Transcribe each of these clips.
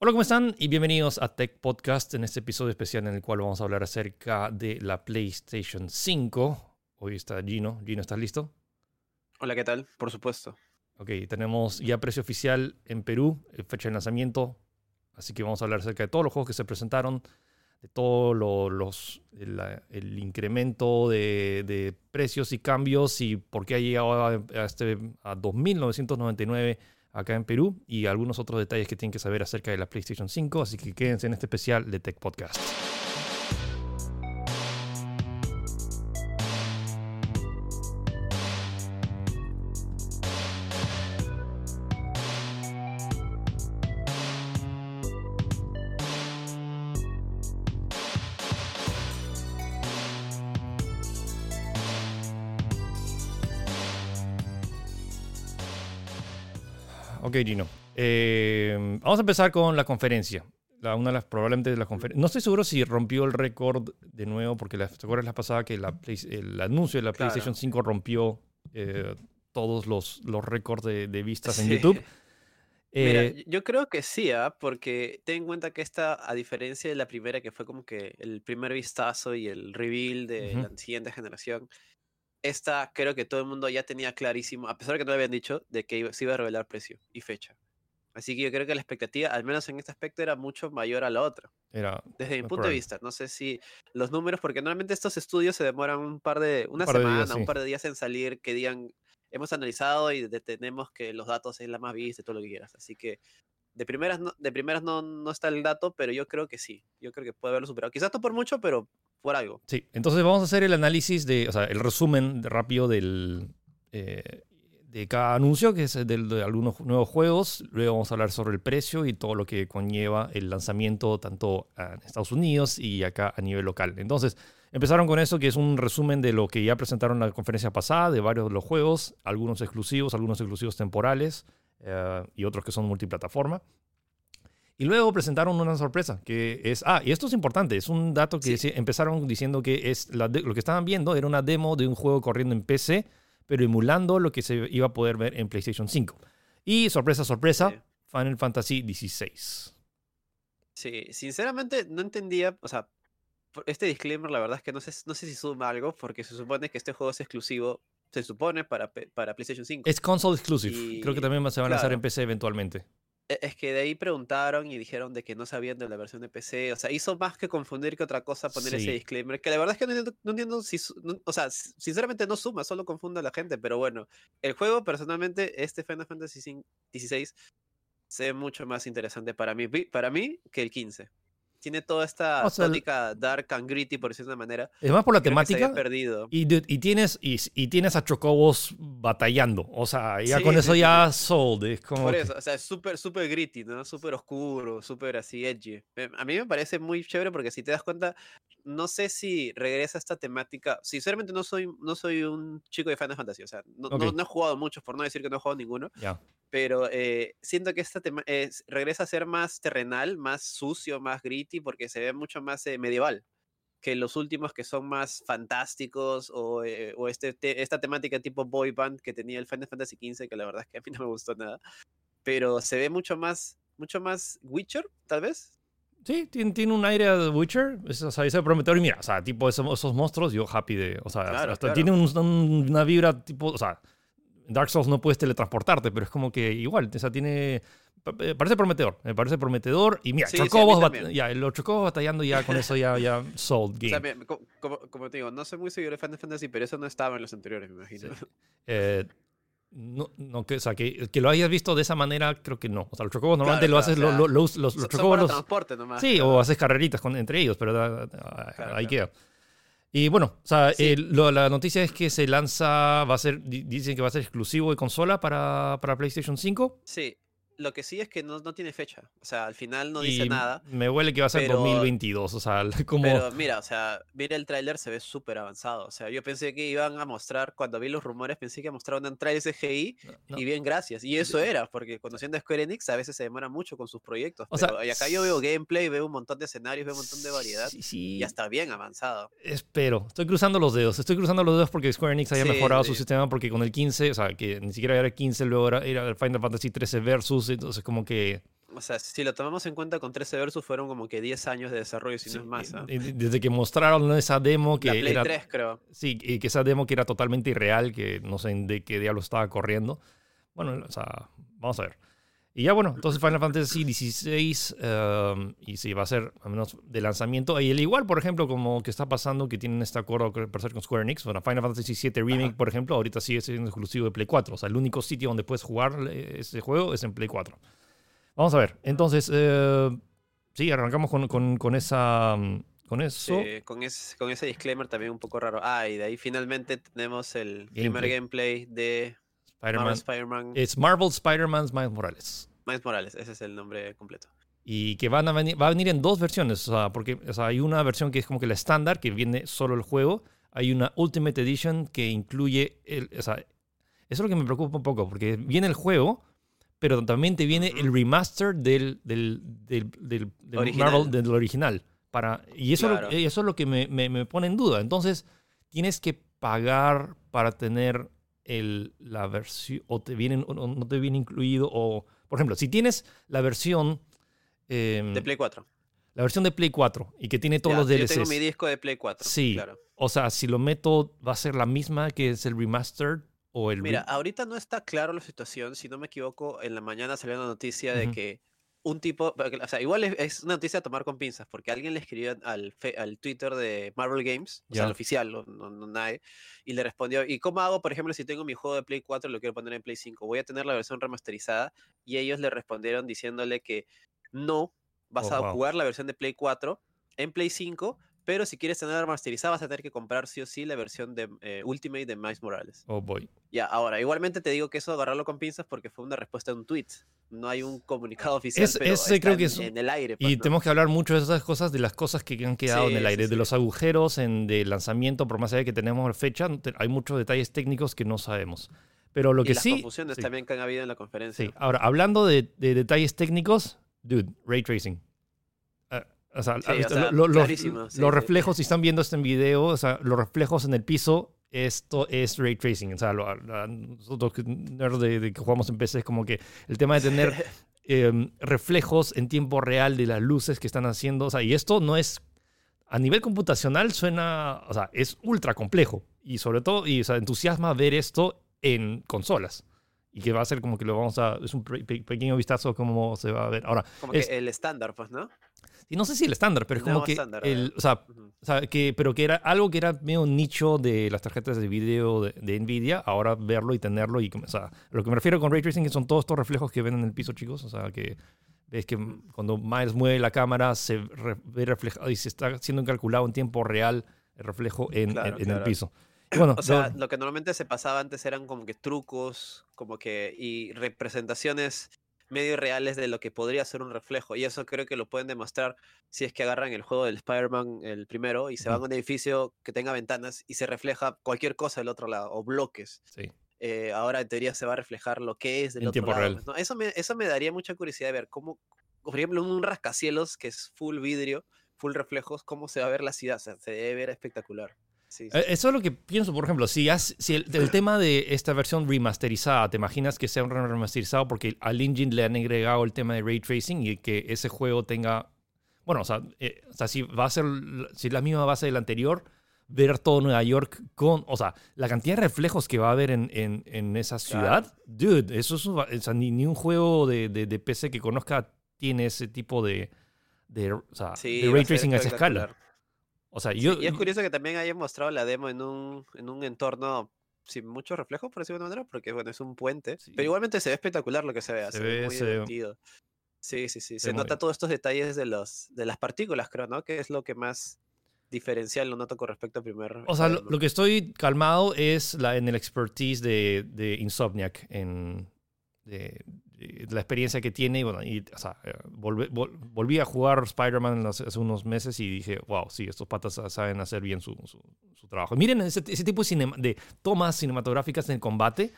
Hola, ¿cómo están? Y bienvenidos a Tech Podcast en este episodio especial en el cual vamos a hablar acerca de la PlayStation 5. Hoy está Gino. Gino, ¿estás listo? Hola, ¿qué tal? Por supuesto. Ok, tenemos ya precio oficial en Perú, eh, fecha de lanzamiento. Así que vamos a hablar acerca de todos los juegos que se presentaron, de todo lo- los, el, el incremento de, de precios y cambios y por qué ha llegado a, a este, a 2.999 acá en Perú y algunos otros detalles que tienen que saber acerca de la PlayStation 5. Así que quédense en este especial de Tech Podcast. Gino. Eh, vamos a empezar con la conferencia. La, una de las, probablemente de las conferencias. No estoy seguro si rompió el récord de nuevo, porque la, ¿te acuerdas la pasada que la Play- el anuncio de la Claro. PlayStation 5 rompió eh, todos los, los récords de, de vistas en Sí. YouTube? Mira, Eh, yo creo que sí, ¿ah? porque ten en cuenta que esta, a diferencia de la primera, que fue como que el primer vistazo y el reveal de Ujú. la siguiente generación, esta creo que todo el mundo ya tenía clarísimo, a pesar de que no lo habían dicho, de que iba- se iba a revelar precio y fecha. Así que yo creo que la expectativa, al menos en este aspecto, era mucho mayor a la otra. era Desde mi punto de vista, no sé si los números, porque normalmente estos estudios se demoran un par de, una par de semana, días, sí. un par de días en salir, que digan, hemos analizado y detenemos que los datos es la más vista todo lo que quieras. Así que de primeras no, de primeras no, no está el dato, pero yo creo que sí, yo creo que puede haberlo superado. Quizás no por mucho, pero por algo. Sí, entonces vamos a hacer el análisis de, o sea, el resumen rápido del, eh, de cada anuncio, que es el del- de algunos nuevos juegos. Luego vamos a hablar sobre el precio y todo lo que conlleva el lanzamiento tanto en Estados Unidos y acá a nivel local. Entonces, empezaron con eso, que es un resumen de lo que ya presentaron en la conferencia pasada, de varios de los juegos, algunos exclusivos, algunos exclusivos temporales eh, y otros que son multiplataforma. Y luego presentaron una sorpresa, que es, ah, y esto es importante, es un dato que Sí. empezaron diciendo que es la de- lo que estaban viendo era una demo de un juego corriendo en PC, pero emulando lo que se iba a poder ver en PlayStation 5. Y sorpresa, sorpresa, Sí. Final Fantasy XVI. Sí, sinceramente no entendía, o sea, este disclaimer la verdad es que no sé, no sé si suma algo, porque se supone que este juego es exclusivo, se supone para, para PlayStation 5. Es console exclusive, creo que también se van a lanzar en. PC eventualmente. E- Es que de ahí preguntaron y dijeron de que no sabían de la versión de PC. O sea, hizo más que confundir que otra cosa poner Sí. ese disclaimer. Que la verdad es que no entiendo, no entiendo si. no- o sea, sinceramente no suma, solo confunde a la gente. Pero bueno, el juego personalmente, este Final Fantasy XVI, se ve mucho más interesante para mí, para mí que el 15. Tiene toda esta O sea, el- tónica dark and gritty, por decirlo de una manera. Es más por la temática. perdido. Y, tienes, y, y tienes a Chocobos batallando. O sea, ya Sí, con sí, eso sí, ya sold. Es como Por que- eso, o sea, es súper, súper gritty, ¿no? Súper oscuro, súper así edgy. A mí me parece muy chévere porque si te das cuenta, no sé si regresa esta temática. Sinceramente no soy, no soy un chico de Final Fantasy, o sea, no, no- he jugado muchos, por no decir que no he jugado ninguno, pero eh, siento que esta tema es- regresa a ser más terrenal, más sucio, más gritty, porque se ve mucho más eh, medieval que los últimos que son más fantásticos o, eh, o este, te- esta temática tipo boy band que tenía el Final Fantasy XV, que la verdad es que a mí no me gustó nada. Pero se ve mucho más, mucho más Witcher, tal vez. Sí, tiene, tiene un aire de Witcher, es, o sea, ese prometedor. Y mira, o sea, tipo esos, esos monstruos, yo happy de. O sea, Claro, hasta claro. tiene un- un- una vibra tipo. O sea, Dark Souls no puedes teletransportarte, pero es como que igual, o sea, tiene. eh, Parece prometedor, me parece prometedor. Y mira, Sí, sí, Chocobos, también. ya, los Chocobos batallando ya con eso ya, ya sold O game. sea, me- co- como, como te digo, no soy muy seguidor de Final Fantasy, pero eso no estaba en los anteriores, me imagino. Eh, no, no, que, o sea, que, que lo hayas visto de esa manera, creo que no. O sea, los chocobos normalmente Claro, lo claro, haces, o lo- lo- los, los, los chocobos los, transporte nomás. Sí, claro. o haces carreritas con, entre ellos, pero Claro, ahí claro. queda. Y bueno, o sea, Sí. eh, lo- la noticia es que se lanza, va a ser, di- dicen que va a ser exclusivo de consola para, para PlayStation 5. Sí, lo que sí es que no, no tiene fecha. O sea, al final no y dice nada. Me huele que va a ser pero- 2022, o sea, como... Pero mira, o sea, mira el tráiler, se ve súper avanzado. O sea, yo pensé que iban a mostrar, cuando vi los rumores, pensé que mostraban un trailer CGI no. y bien, gracias. Y eso era, porque conociendo a Square Enix, a veces se demora mucho con sus proyectos. O sea, pero y acá yo veo gameplay, veo un montón de escenarios, veo un montón de variedad Sí, sí, y está bien avanzado. espero. Estoy cruzando los dedos. Estoy cruzando los dedos porque Square Enix haya Sí, mejorado su sistema porque con el 15, o sea, que ni siquiera era el 15, luego era, era el Final Fantasy 13 Versus, entonces como que O sea, si lo tomamos en cuenta con 13 Versus fueron como que 10 años de desarrollo, si no es más. ¿ah? Desde que mostraron esa demo que La Play era... 3, creo. Sí, y que esa demo que era totalmente irreal, que no sé de qué diablo estaba corriendo. Bueno, o sea, vamos a ver. Y ya bueno, entonces Final Fantasy XVI, um, y sí, va a ser al menos de lanzamiento. Y el igual, por ejemplo, como que está pasando, que tienen este acuerdo por ser con Square Enix. Bueno, Final Fantasy VII Remake, Ajá. por ejemplo, ahorita sigue siendo exclusivo de Play 4. O sea, el único sitio donde puedes jugar eh, ese juego es en Play 4. Vamos a ver. Entonces, eh, sí, arrancamos con, con, con esa... um, Con eso. Sí, con, ese, con ese disclaimer también un poco raro. Ah, y de ahí finalmente tenemos el primer gameplay de Spider-Man. Marvel Spider-Man Es Marvel Spider-Man's Miles Morales. Miles Morales, ese es el nombre completo. Y que van a venir, va a venir en dos versiones. O sea, porque o sea, hay una versión que es como que la estándar, que viene solo el juego. Hay una Ultimate Edition que incluye el. O sea, eso es lo que me preocupa un poco, porque viene el juego, pero también te viene el remaster del, del, del, del- del Original. Marvel, del original. Para, y eso, Claro. lo, eso es lo que me, me- me pone en duda. Entonces, tienes que pagar para tener el, la versión, o te vienen, o no te viene incluido, o, por ejemplo, si tienes la versión... em, De Play 4. la versión de Play 4 y que tiene todos Ya, los Yo DLCs. tengo mi disco de Play 4. Sí. Claro. O sea, si lo meto, va a ser la misma que es el remastered o el. Mira, ahorita no está claro la situación. Si no me equivoco, en la mañana salió una noticia de que un tipo, o sea, igual es, es una noticia a tomar con pinzas, porque alguien le escribió al, fe- al Twitter de Marvel Games, o sea, al oficial, no, no- no nadie, y le respondió, ¿y cómo hago, por ejemplo, si tengo mi juego de Play 4 y lo quiero poner en Play 5? Voy a tener la versión remasterizada, y ellos le respondieron diciéndole que no, vas Oh, a wow. jugar la versión de Play 4 en Play 5, pero si quieres tener remasterizada vas a tener que comprar sí o sí la versión de eh, Ultimate de Miles Morales. Oh boy. Ya, ahora, igualmente te digo que eso agarrarlo con pinzas porque fue una respuesta de un tweet. No hay un comunicado oficial, Es- pero ese creo que en, es en el aire. pues, Y ¿no? tenemos que hablar mucho de esas cosas, de las cosas que han quedado en Sí, el aire, sí, de sí. los agujeros en de lanzamiento, por más allá de que tenemos fecha, hay muchos detalles técnicos que no sabemos. Pero lo y que las sí. confusiones sí, también que han habido en la conferencia. sí. Ahora, hablando de, de detalles técnicos, dude, ray tracing. O sea, Sí, ¿has o sea, Lo- lo- los, sí, los sí. reflejos, si están viendo esto en video, o sea, los reflejos en el piso, esto es ray tracing. O sea, lo- nosotros nerds de, de que jugamos en PC es como que el tema de tener eh, reflejos en tiempo real de las luces que están haciendo. O sea, y esto no es. A nivel computacional suena. O sea, es ultra complejo. Y sobre todo, y o sea, entusiasma ver esto en consolas. Y que va a ser como que lo vamos a. Es un pe- pe- pequeño vistazo cómo se va a ver. Ahora, Como es- que el estándar, pues, ¿no? Y no sé si el estándar, pero es como que. estándar, el, o sea, o sea, que, pero que era algo que era medio nicho de las tarjetas de video de, de Nvidia, ahora verlo y tenerlo. Y, o sea, lo que me refiero con Ray Tracing es son todos estos reflejos que ven en el piso, chicos. O sea, que ves que cuando Miles mueve la cámara se ve reflejado y se está siendo calculado en tiempo real el reflejo en, Claro, en- en el piso. Y bueno, O sea, lo que normalmente se pasaba antes eran como que trucos, como que y representaciones medio reales de lo que podría ser un reflejo. Y eso creo que lo pueden demostrar si es que agarran el juego del Spider-Man, el primero, y se van a un edificio que tenga ventanas y se refleja cualquier cosa del otro lado, o bloques. sí. eh, ahora en teoría se va a reflejar lo que es del En otro tiempo lado. real. pues, ¿no? Eso, me, eso me daría mucha curiosidad de ver cómo, por ejemplo, un rascacielos que es full vidrio, full reflejos, cómo se va a ver la ciudad. O sea, se debe ver espectacular. Sí, sí. Eh, Eso es lo que pienso, por ejemplo, si, has- si el, el tema de esta versión remasterizada, ¿te imaginas que sea un remasterizado porque al engine le han agregado el tema de ray tracing y que ese juego tenga, bueno, o sea, eh, o sea, si va a ser, si es la misma base del anterior, ver todo Nueva York con, o sea, la cantidad de reflejos que va a haber en, en- en esa ciudad, dude, eso es, un- o sea, ni, ni un juego de, de- de PC que conozca tiene ese tipo de, de, o sea, Sí, de va ray tracing a esa escala. Espectacular. O sea, Sí, yo, y es curioso que también hayan mostrado la demo en un, en un entorno sin mucho reflejo, por decirlo de una manera, porque bueno, es un puente. Sí. Pero igualmente se ve espectacular lo que se ve, Se se, ve, muy se ve- divertido. Sí, sí, sí. se nota bien. todos estos detalles de los de las partículas, creo, ¿no? Que es lo que más diferencial lo noto con respecto al primer. O sea, lo, que estoy calmado es la, en el expertise de, de Insomniac, en de la experiencia que tiene. Y bueno, y, o sea, eh, vol- volví a jugar Spider-Man hace, hace unos meses y dije, wow, sí, estos patas sa- saben hacer bien su, su- su trabajo. Miren ese, ese tipo de, cinema- de tomas cinematográficas en el combate.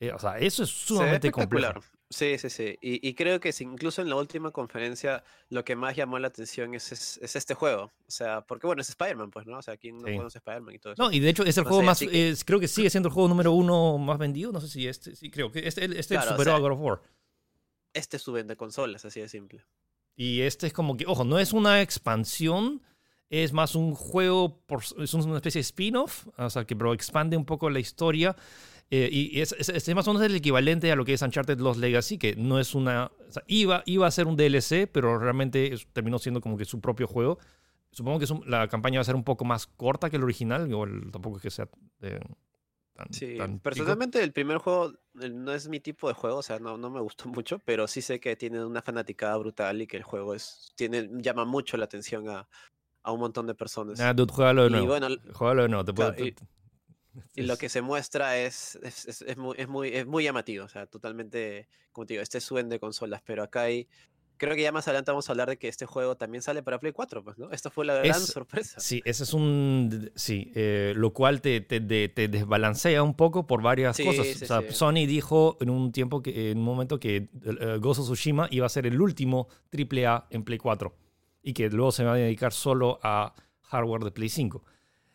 eh, o sea, eso es Se sumamente complejo. Sí, sí, sí. Y, y creo que incluso en la última conferencia lo que más llamó la atención es, es, es este juego. O sea, porque bueno, es Spider-Man, pues, ¿no? O sea, ¿quién no Sí. conoce Spider-Man y todo eso? No, y de hecho es el No juego sé, más, que- es- creo que sigue siendo el juego número uno más vendido. No sé si este, sí, creo que este, este Claro, o superó sea, a God of War. Este suben de consolas, así de simple. Y este es como que, ojo, no es una expansión, es más un juego, es una especie de spin-off, o sea, que pero expande un poco la historia. Eh, y es, es, es, más o menos el equivalente a lo que es Uncharted Lost Legacy, que no es una... O sea, iba, iba a ser un DLC, pero realmente terminó siendo como que su propio juego. Supongo que la campaña va a ser un poco más corta que el original, igual tampoco es que sea... Tan, sí, tan personalmente el primer juego no es mi tipo de juego, o sea, no, no me gustó mucho, pero sí sé que tiene una fanaticada brutal y que el juego es tiene llama mucho la atención a, a un montón de personas. Ah, dude, juégalo de nuevo. Y bueno, juégalo de nuevo. Te puedo, y, y, lo que se muestra es, es, es, es, muy, es, muy, es muy llamativo, o sea, totalmente, como te digo, este suben de consolas, pero acá hay creo que ya más adelante vamos a hablar de que este juego también sale para Play 4, pues, ¿no? Esta fue la gran es, sorpresa. Sí, ese es un... Sí, eh, lo cual te, te, te, desbalancea un poco por varias Sí, cosas. sí, o sea, sí. Sony dijo en un tiempo, que, en un momento que uh, Ghost of Tsushima iba a ser el último AAA en Play 4 y que luego se va a dedicar solo a hardware de Play 5.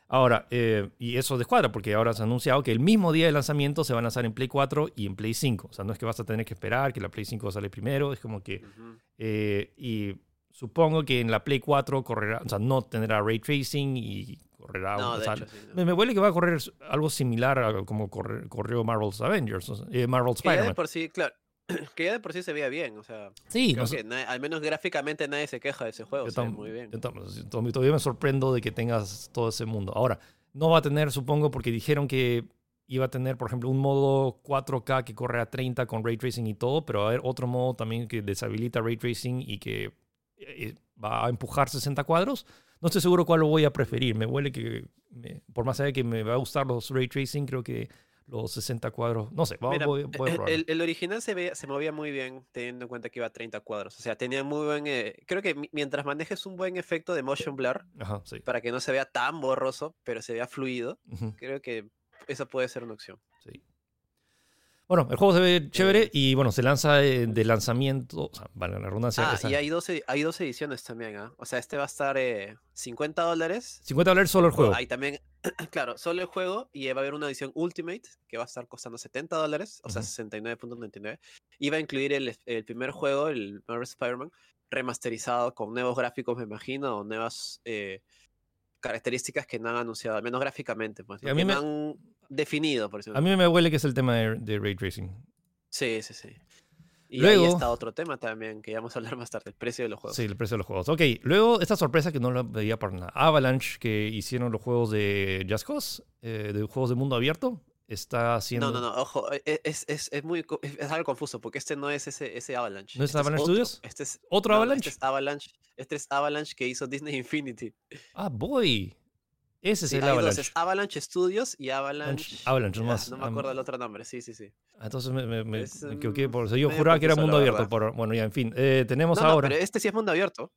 Ahora, eh, y eso descuadra porque ahora se ha anunciado que el mismo día de lanzamiento se van a lanzar en Play 4 y en Play 5. O sea, no es que vas a tener que esperar que la Play 5 sale primero, es como que... Ujú. eh, y supongo que en la Play 4 correrá, o sea, no tendrá ray tracing y correrá... No, o de sea, hecho, sí, no. me, me huele que va a correr algo similar a como corre- corrió Marvel's Avengers, eh, Marvel's Spider-Man. por sí, claro, que ya de por sí se veía bien, o sea, Sí, creo no sé. que al menos gráficamente nadie se queja de ese juego, Yo muy bien. yo todavía me sorprendo de que tengas todo ese mundo. Ahora, no va a tener, supongo, porque dijeron que iba a tener, por ejemplo, un modo 4K que corre a 30 con ray tracing y todo, pero va a haber otro modo también que deshabilita ray tracing y que eh, va a empujar 60 cuadros. No estoy seguro cuál lo voy a preferir. Me huele que, me- por más allá que me va a gustar los ray tracing, creo que los 60 cuadros, no sé, va- Mira, voy, voy a el, probar. el- el original se, veía, se movía muy bien teniendo en cuenta que iba a 30 cuadros. O sea, tenía muy buen... eh, creo que mi- mientras manejes un buen efecto de motion blur, Ajá, sí. para que no se vea tan borroso, pero se vea fluido, creo que eso puede ser una opción. Bueno, el juego se ve chévere Eh, y bueno, se lanza eh, de lanzamiento, o sea, valga la redundancia. Ah, y hay dos, hay dos ediciones también, ¿ah? O sea, este va a estar eh, 50 dólares. 50 dólares solo el juego. Hay también, claro, solo el juego y va a haber una edición Ultimate que va a estar costando 70 dólares, o sea, Ujú. 69.99. Y va a incluir el, el primer juego, el Marvel Spider-Man, remasterizado con nuevos gráficos, me imagino, o nuevas eh, características que no han anunciado, al menos gráficamente, pues, a mí me- han definido, por decirlo A mí me huele que es el tema de, de ray tracing. Sí, sí, sí. Y Luego- ahí está otro tema también, que ya vamos a hablar más tarde, el precio de los juegos. Sí, el precio de los juegos. Ok, luego esta sorpresa que no la veía para nada. Avalanche, que hicieron los juegos de Just Cause, eh, de juegos de mundo abierto, está haciendo... No, no, no, ojo, e- es, es, es muy, es, algo confuso, porque este no es ese, ese Avalanche. ¿No es este Avalanche otro, Studios? Este es, ¿Otro no, Avalanche? Este es Avalanche, este es Avalanche que hizo Disney Infinity. Ah, boy. Ese es Sí, el hay dos, Avalanche. es Avalanche Studios y Avalanche... Avalanche, nomás. No me acuerdo el otro nombre, sí, sí, sí. Ah, Entonces me, me, me- Es, me equivoqué. Por eso yo juraba que era mundo abierto. Pero, bueno, ya, en fin. Eh, tenemos No, no, ahora... pero este sí es mundo abierto.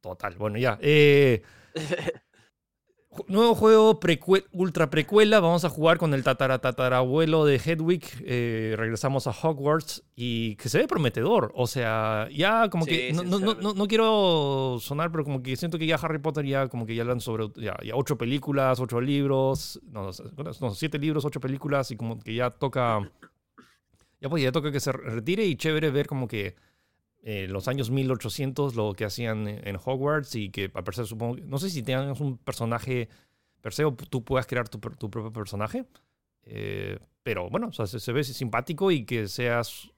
Total, bueno, ya. Eh, nuevo juego ultra precuela. Vamos a jugar con el tataratatarabuelo de Hedwig. Eh, regresamos a Hogwarts y que se ve prometedor. O sea, ya como que. Sí, No, no- no- no- no quiero sonar, pero como que siento que ya Harry Potter ya como que ya hablan sobre ya, ya ocho películas, ocho libros. No, no, no, siete libros, ocho películas y como que ya toca. Ya pues ya toca que se retire y chévere ver como que eh, los años 1800 lo que hacían en Hogwarts y que a parecer supongo, no sé si tengas un personaje per se o tú puedas crear tu, tu propio personaje, eh, pero bueno, o sea, se, se ve simpático y que seas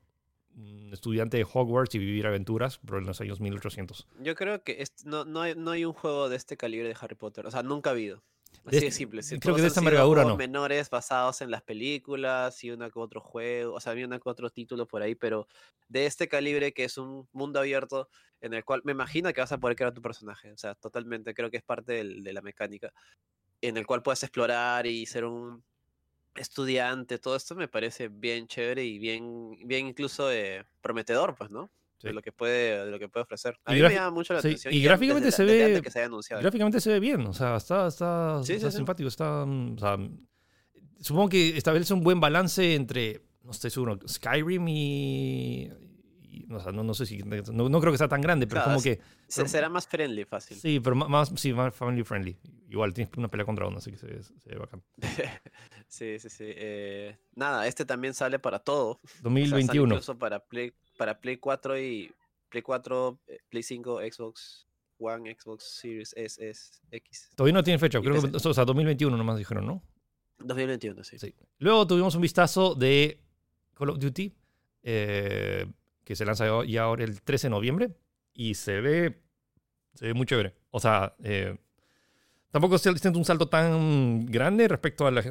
estudiante de Hogwarts y vivir aventuras, pero en los años 1800. Yo creo que no, no, hay, no hay un juego de este calibre de Harry Potter. O sea, nunca ha habido. De Así de este- simple. sí, creo que de esta envergadura no. menores basados en las películas y una que otro juego. O sea, había una que otro título por ahí, pero de este calibre que es un mundo abierto en el cual me imagino que vas a poder crear tu personaje. O sea, totalmente creo que es parte del- de la mecánica. En el cual puedes explorar y ser un estudiante. Todo esto me parece bien chévere y bien, bien incluso eh, prometedor, pues, ¿no? Sí. De lo que puede, de lo que puede ofrecer. A Y mí me llama mucho la sí, atención. y gráficamente desde se desde ve- que se haya. Gráficamente se ve bien, o sea, está, está, Sí, está simpático, está, o sea, supongo que establece un buen balance entre, no estoy seguro, Skyrim y, y- o sea, no, no sé si, no, no creo que sea tan grande, pero Claro, como que, pero- será más friendly, fácil. sí, pero más, sí, más family friendly. Igual tienes una pelea contra uno, así que se, se ve bacán. sí, sí, sí. eh, nada, este también sale para todo. O sea, 2021. incluso para Play, para Play 4 y Play 4, eh, Play 5, Xbox One, Xbox Series S, S, X. Todavía no tiene fecha, creo que, o sea, 2021 nomás dijeron, ¿no? 2021, sí. Sí. Luego tuvimos un vistazo de Call of Duty, eh, que se lanza ya ahora el 13 de noviembre, y se ve, se ve muy chévere. O sea, eh, tampoco se siente un salto tan grande respecto a la,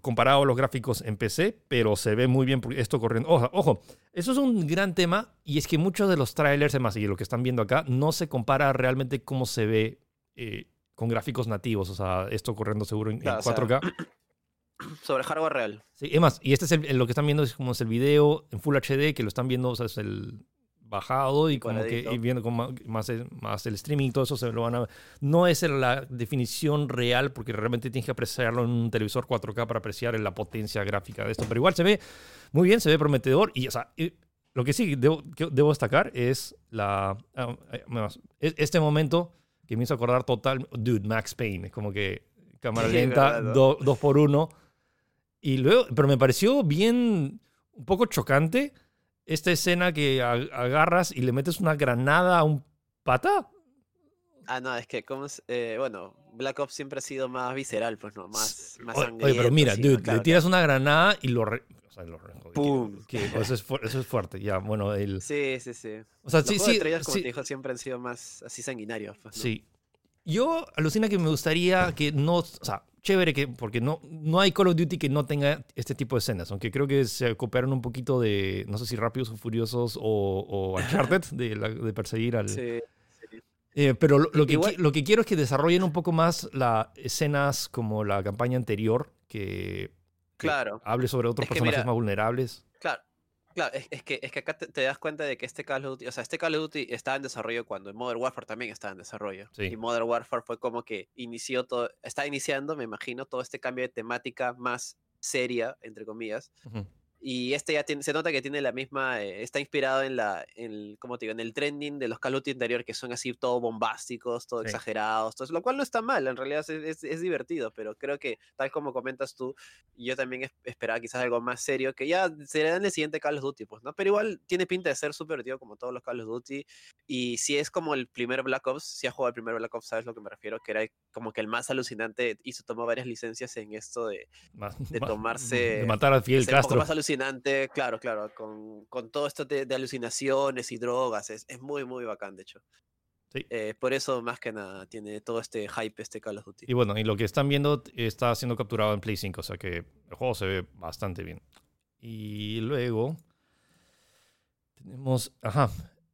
comparado a los gráficos en PC, pero se ve muy bien esto corriendo. Ojo, ojo, eso es un gran tema, y es que muchos de los trailers, además, y lo que están viendo acá, no se compara realmente cómo se ve eh, con gráficos nativos. O sea, esto corriendo seguro en, en Claro, o sea, 4K. Sobre hardware real. Sí, es más, y este es el- lo que están viendo es como es el video en Full HD, que lo están viendo, o sea, es el bajado y como que y viendo con más, el- más el streaming y todo eso se lo van a no es la definición real porque realmente tienes que apreciarlo en un televisor 4K para apreciar la potencia gráfica de esto, pero igual se ve muy bien, se ve prometedor y o sea, y lo que sí debo, que debo destacar es la ah, eh, este momento que me hizo acordar total, dude, Max Payne, es como que cámara Sí, lenta, verdad, ¿no? do- dos por uno y luego, pero me pareció bien, un poco chocante esta escena que agarras y le metes una granada a un pata. Ah, no, es que, como es, eh, bueno, Black Ops siempre ha sido más visceral, pues no, más, más Oye, pero mira, sí, dude, le tiras una granada y lo... re- o sea, lo re- Pum. que- eso, es, eso es fuerte, ya, bueno, el... Sí, sí, sí. O sea, Los sí, sí, trailers, como sí, te dijo, siempre han sido más así sanguinarios. pues, ¿no? sí. Yo alucina que me gustaría que no... O sea, chévere que... Porque no, no hay Call of Duty que no tenga este tipo de escenas, aunque creo que se copiaron un poquito de, no sé si Rápidos o Furiosos o, o Uncharted, de, la- de perseguir al... Sí. Eh, pero lo, lo que, Igual- lo que quiero es que desarrollen un poco más las escenas como la campaña anterior, que, que Claro. hable sobre otros Es que personajes mira- más vulnerables. Claro, claro, es, es que, es que acá te, te das cuenta de que este Call of Duty, o sea, este Call of Duty estaba en desarrollo cuando Modern Warfare también estaba en desarrollo. Sí. Y Modern Warfare fue como que inició todo, está iniciando, me imagino, todo este cambio de temática más seria, entre comillas. Y este ya tiene, se nota que tiene la misma, eh, está inspirado en la, en, ¿cómo te digo? En el trending de los Call of Duty anterior que son así todo bombásticos, todo Sí. exagerados, todo eso, lo cual no está mal, en realidad es, es- es divertido, pero creo que tal como comentas tú, yo también es- esperaba quizás algo más serio, que ya será en el siguiente Call of Duty, pues, ¿no? Pero igual tiene pinta de ser súper divertido como todos los Call of Duty, y si es como el primer Black Ops, si has jugado el primer Black Ops, sabes lo que me refiero, que era como que el más alucinante y se tomó varias licencias en esto de, de ma- tomarse- De matar a Fidel Castro. más alucinante, claro, claro, con, con todo esto de, de alucinaciones y drogas, es, es muy, muy bacán, de hecho. Sí. Eh, por eso, más que nada, tiene todo este hype este Call of Duty. Y bueno, y lo que están viendo está siendo capturado en Play 5, o sea que el juego se ve bastante bien. Y luego tenemos, ajá,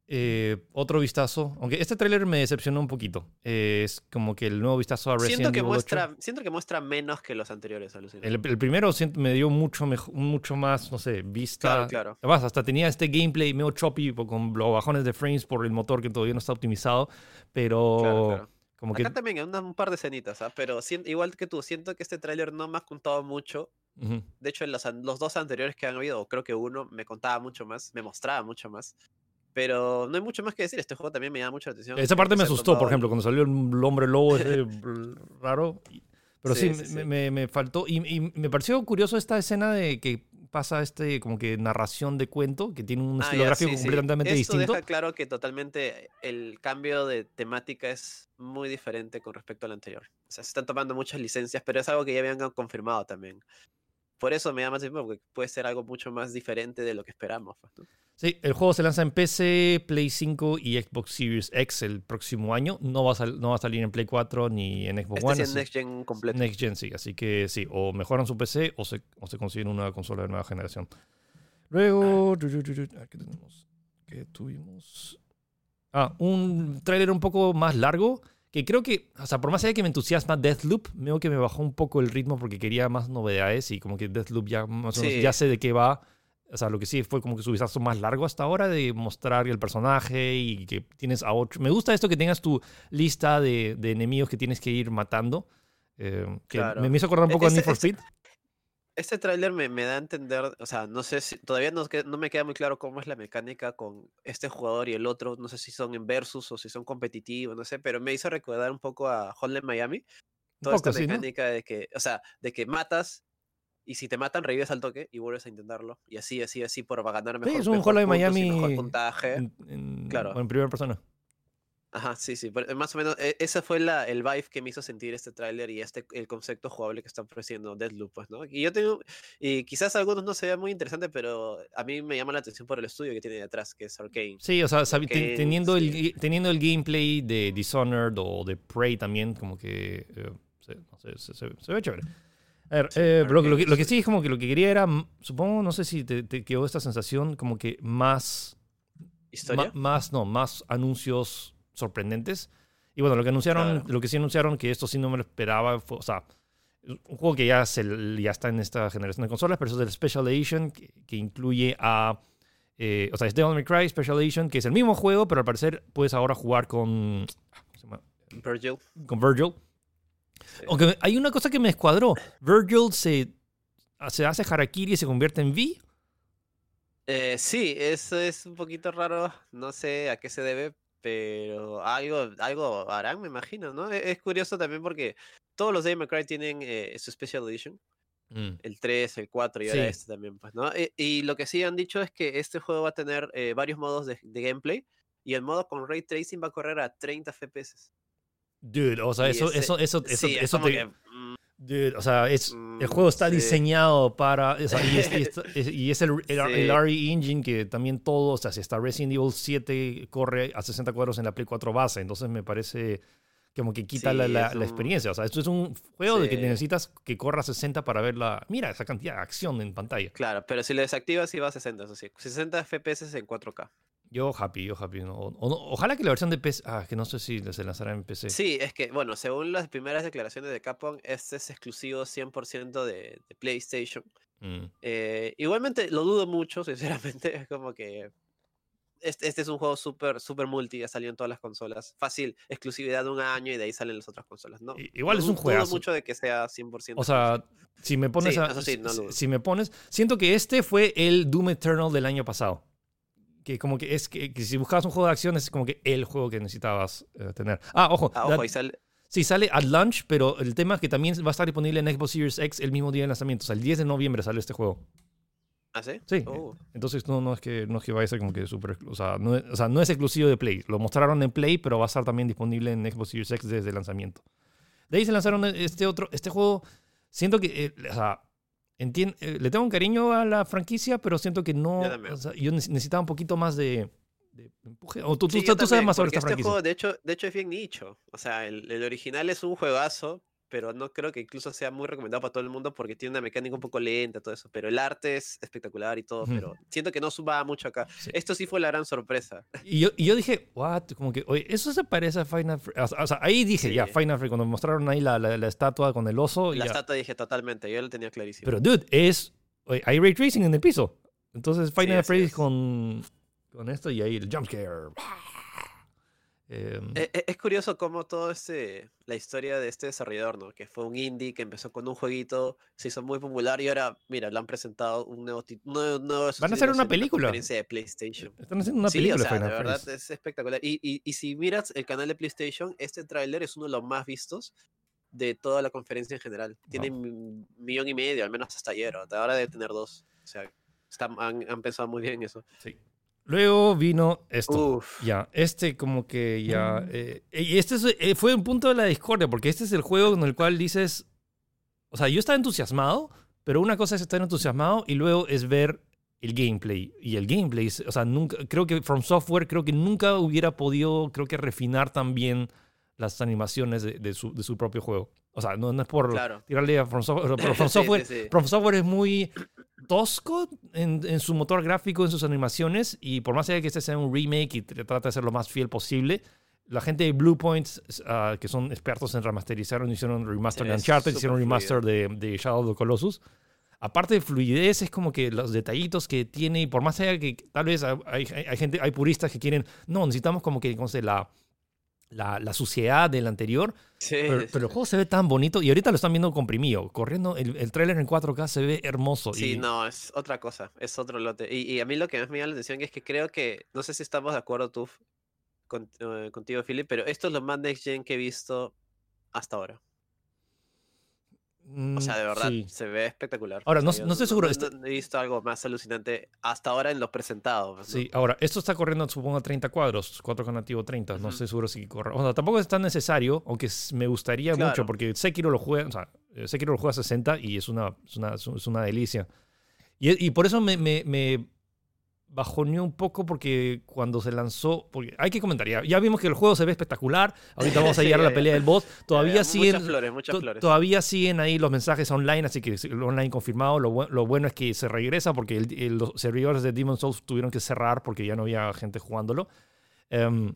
eh, otro vistazo, aunque este tráiler me decepcionó un poquito. Eh, es como que el nuevo vistazo a Resident Siento que, Evil 8. muestra, siento que muestra menos que los anteriores. El, el primero me dio mucho, mucho más, no sé, vista. Claro, claro. Además, hasta tenía este gameplay medio choppy con los bajones de frames por el motor que todavía no está optimizado, pero Claro, claro. como que... Acá también hay una- un par de escenitas, ¿ah? pero sien- igual que tú, siento que este tráiler no me ha contado mucho. Ujú. De hecho, en los, los dos anteriores que han habido, creo que uno, me contaba mucho más, me mostraba mucho más. Pero no hay mucho más que decir. Este juego también me llama mucho la atención. Esa parte me asustó, por ejemplo, cuando salió el hombre lobo ese raro. Pero sí, Sí, sí, me, sí. me- me faltó. Y, y me pareció curioso esta escena de que pasa este como que narración de cuento, que tiene un Ah, estilo ya, gráfico completamente Esto distinto. deja claro que totalmente el cambio de temática es muy diferente con respecto al anterior. O sea, se están tomando muchas licencias, pero es algo que ya habían confirmado también. Por eso me llama la atención, porque puede ser algo mucho más diferente de lo que esperamos. pues, ¿no? Sí, el juego se lanza en PC, Play 5 y Xbox Series X el próximo año. No va a, sal- no va a salir en Play 4 ni en Xbox Este One. es Next Gen completo. Next Gen, sí. Así que sí, o mejoran su PC o se, o se consiguen una consola de nueva generación. Luego, tu, ¿qué tenemos? ¿Qué tuvimos? Ah, un tráiler un poco más largo. Que creo que, o sea, por más allá de que me entusiasma Deathloop, veo que me bajó un poco el ritmo porque quería más novedades y como que Deathloop ya más o menos Sí. ya sé de qué va. O sea, lo que sí fue como que su vistazo más largo hasta ahora de mostrar el personaje y que tienes a ocho. Me gusta esto que tengas tu lista de, de enemigos que tienes que ir matando. eh, que Claro. me, me hizo acordar un poco a Ese- Need for Speed. Este tráiler me, me da a entender, o sea, no sé si, todavía no, no me queda muy claro cómo es la mecánica con este jugador y el otro, no sé si son en versus o si son competitivos, no sé, pero me hizo recordar un poco a Hotline Miami, toda poco, esta sí, ¿no? mecánica de que, o sea, de que matas Y si te matan, revives al toque y vuelves a intentarlo. Y así, así, así, por ganar Sí, mejor, es un mejor Hotline puntos Miami mejor puntaje. en, en- Claro. en primera persona. Ajá, sí, sí. pero, Más o menos, e- ese fue la, el vibe que me hizo sentir este tráiler y este el concepto jugable que está ofreciendo Deathloop, pues, ¿no? Y yo tengo, y quizás a algunos no se vea muy interesante, pero a mí me llama la atención por el estudio que tiene detrás, que es Arcane. Sí, o sea, teniendo, el, sí. ga- teniendo el gameplay de Dishonored o de Prey también, como que eh, no sé, se- se- se ve chévere. A ver, Sí, eh, lo, que- lo que, lo que sí. es como que lo que quería era, supongo, no sé si te, te quedó esta sensación como que más, ¿Historia? ma- más, no, más anuncios sorprendentes. Y bueno, lo que anunciaron, Claro. lo que sí anunciaron, que esto sí no me lo esperaba, fue, o sea, un juego que ya, se, ya está en esta generación de consolas, pero eso es del Special Edition, que, que incluye a... eh, o sea, es Devil May Cry Special Edition, que es el mismo juego, pero al parecer puedes ahora jugar con... ah, ¿cómo se llama? Virgil. Con Virgil. Sí. Aunque hay una cosa que me escuadró. Virgil se, se hace harakiri y se convierte en V. Eh, sí, eso es un poquito raro, no sé a qué se debe, pero algo, algo harán, me imagino, ¿no? E- Es curioso también porque todos los Devil May Cry tienen eh, su Special Edition, el 3, el 4 y ahora Sí. este también, pues, ¿no? Y, lo que sí han dicho es que este juego va a tener eh, varios modos de, de gameplay y el modo con Ray Tracing va a correr a 30 FPS. Dude, o sea, Y eso, ese- eso, eso, eso, sí, eso como te- que, mm, Dude, o sea, es, el Mm, juego está sí. diseñado para. o sea, y, es, y es- y es el, el, el Sí. RE Engine que también todo. O sea, si está Resident Evil 7 corre a 60 cuadros en la Play 4 base. Entonces me parece como que quita la, Sí, la- la un- experiencia. O sea, esto es un juego de que necesitas que corra a 60 para ver la. Mira esa cantidad de acción en pantalla. Claro, pero si lo desactivas sí va a 60, eso sí. 60 FPS en 4K. Yo happy, yo happy. ¿no? O- ojalá que la versión de PC. Ah, que no sé si se lanzará en PC. Sí, es que, bueno, según las primeras declaraciones de Capcom, este es exclusivo 100% de, de PlayStation. Mm. Eh, igualmente lo dudo mucho, sinceramente. Es como que este, este es un juego súper, súper multi, ya salió en todas las consolas. Fácil, exclusividad de un año y de ahí salen las otras consolas. No, igual es un juegazo. Dudo mucho de que sea 100%. O sea, si me pones Sí, a- eso sí, no si- lo- si me pones, siento que este fue el Doom Eternal del año pasado. Que como que es que, que si buscabas un juego de acción es como que el juego que necesitabas eh, tener. Ah, ojo, Ah, ojo, y sale. sí sale at launch, pero el tema es que también va a estar disponible en Xbox Series X el mismo día de lanzamiento, o sea, el 10 de noviembre sale este juego. ¿Ah, sí? Sí. Oh, Entonces no, no es que no es que vaya a ser como que súper, exclu- o sea, no es, o sea, no es exclusivo de Play. Lo mostraron en Play, pero va a estar también disponible en Xbox Series X desde el lanzamiento. De ahí se lanzaron este otro, este juego. Siento que, eh, o sea, entien- eh, le tengo un cariño a la franquicia, pero siento que no, Yo también. o sea, yo nece- necesitaba un poquito más de, de empuje. O tú, tú- Sí, tú yo sabes más sobre esta este franquicia. juego, de hecho, de hecho, es bien nicho. O sea, el, el original es un juegazo, pero no creo que incluso sea muy recomendado para todo el mundo porque tiene una mecánica un poco lenta, todo eso. Pero el arte es espectacular y todo, Ujú. pero siento que no suba mucho acá. Sí. Esto sí fue la gran sorpresa. Y yo, y yo dije, what? Como que, oye, eso se parece a Final Fantasy. O sea, ahí dije, Sí. ya, Final Fantasy, cuando mostraron ahí la, la- la estatua con el oso. La ya. estatua dije totalmente, yo lo tenía clarísimo. Pero, dude, es. oye, hay ray tracing en el piso. Entonces, Final así Fantasy con, con esto y ahí el jumpscare. Em, E- e- Es, curioso cómo todo este, la historia de este desarrollador, ¿no? Que fue un indie que empezó con un jueguito, se hizo muy popular y ahora, mira, le han presentado un nuevo título. Van a hacer una película. conferencia de PlayStation. están haciendo una sí, película o sea, de de Final verdad Fantasy. es espectacular. Y, y, y si miras el canal de PlayStation, este tráiler es uno de los más vistos de toda la conferencia en general. Tiene un millón y medio, al menos hasta ayer. Hasta ahora debe tener dos. O sea, están- han, han pensado muy bien en eso. Sí. Luego vino esto. Uf. Ya, este como que ya... eh, y este es- eh, fue un punto de la discordia, porque este es el juego en el cual dices... O sea, yo estaba entusiasmado, pero una cosa es estar entusiasmado y luego es ver el gameplay. Y el gameplay, o sea, nunca, creo que From Software creo que nunca hubiera podido, creo que refinar tan bien las animaciones de, de su, de su propio juego. O sea, no, no es por Claro. tirarle a From Software, pero From Sí, Software, sí, sí. From Software es muy tosco en, en su motor gráfico, en sus animaciones, y por más allá que este sea un remake y tr- trata de ser lo más fiel posible, la gente de Blue Point, ah, que son expertos en remasterizar, hicieron remaster Sí, de Uncharted, hicieron remaster de, de Shadow of the Colossus. Aparte de fluidez, es como que los detallitos que tiene, y por más allá que tal vez hay, hay- hay gente, hay puristas que quieren, no, necesitamos como que, no sé, la, la, la suciedad del anterior, Sí, pero, sí, pero el juego se ve tan bonito y ahorita lo están viendo comprimido. Corriendo, el, el trailer en 4K se ve hermoso. Sí, y, no, es otra cosa, es otro lote. Y, y a mí lo que más me llama la atención es que creo que, no sé si estamos de acuerdo tú, con- eh, contigo, Philip, pero esto es lo más next gen que he visto hasta ahora. O sea, de Mm, verdad, sí. se ve espectacular. Ahora, O no- sea, no estoy seguro, No, este- he visto algo más alucinante hasta ahora en los presentados. pues. Sí, ahora, esto está corriendo, supongo, a 30 cuadros, 4K nativo 30, no estoy seguro si corre. O sea, tampoco es tan necesario, aunque me gustaría mucho, porque Sekiro lo juega, o sea, eh, Sekiro lo juega a 60 y es una, es una, es una delicia. Y, y por eso me, me, me bajoneó un poco, porque cuando se lanzó, porque hay que comentar, ya, ya vimos que el juego se ve espectacular, ahorita vamos a Sí, llegar a la pelea del boss, todavía Muchas siguen... flores, muchas To- flores. Todavía siguen ahí los mensajes online, así que el online confirmado. Lo, lo bueno es que se regresa porque el- el- los servidores de Demon's Souls tuvieron que cerrar porque ya no había gente jugándolo. Em,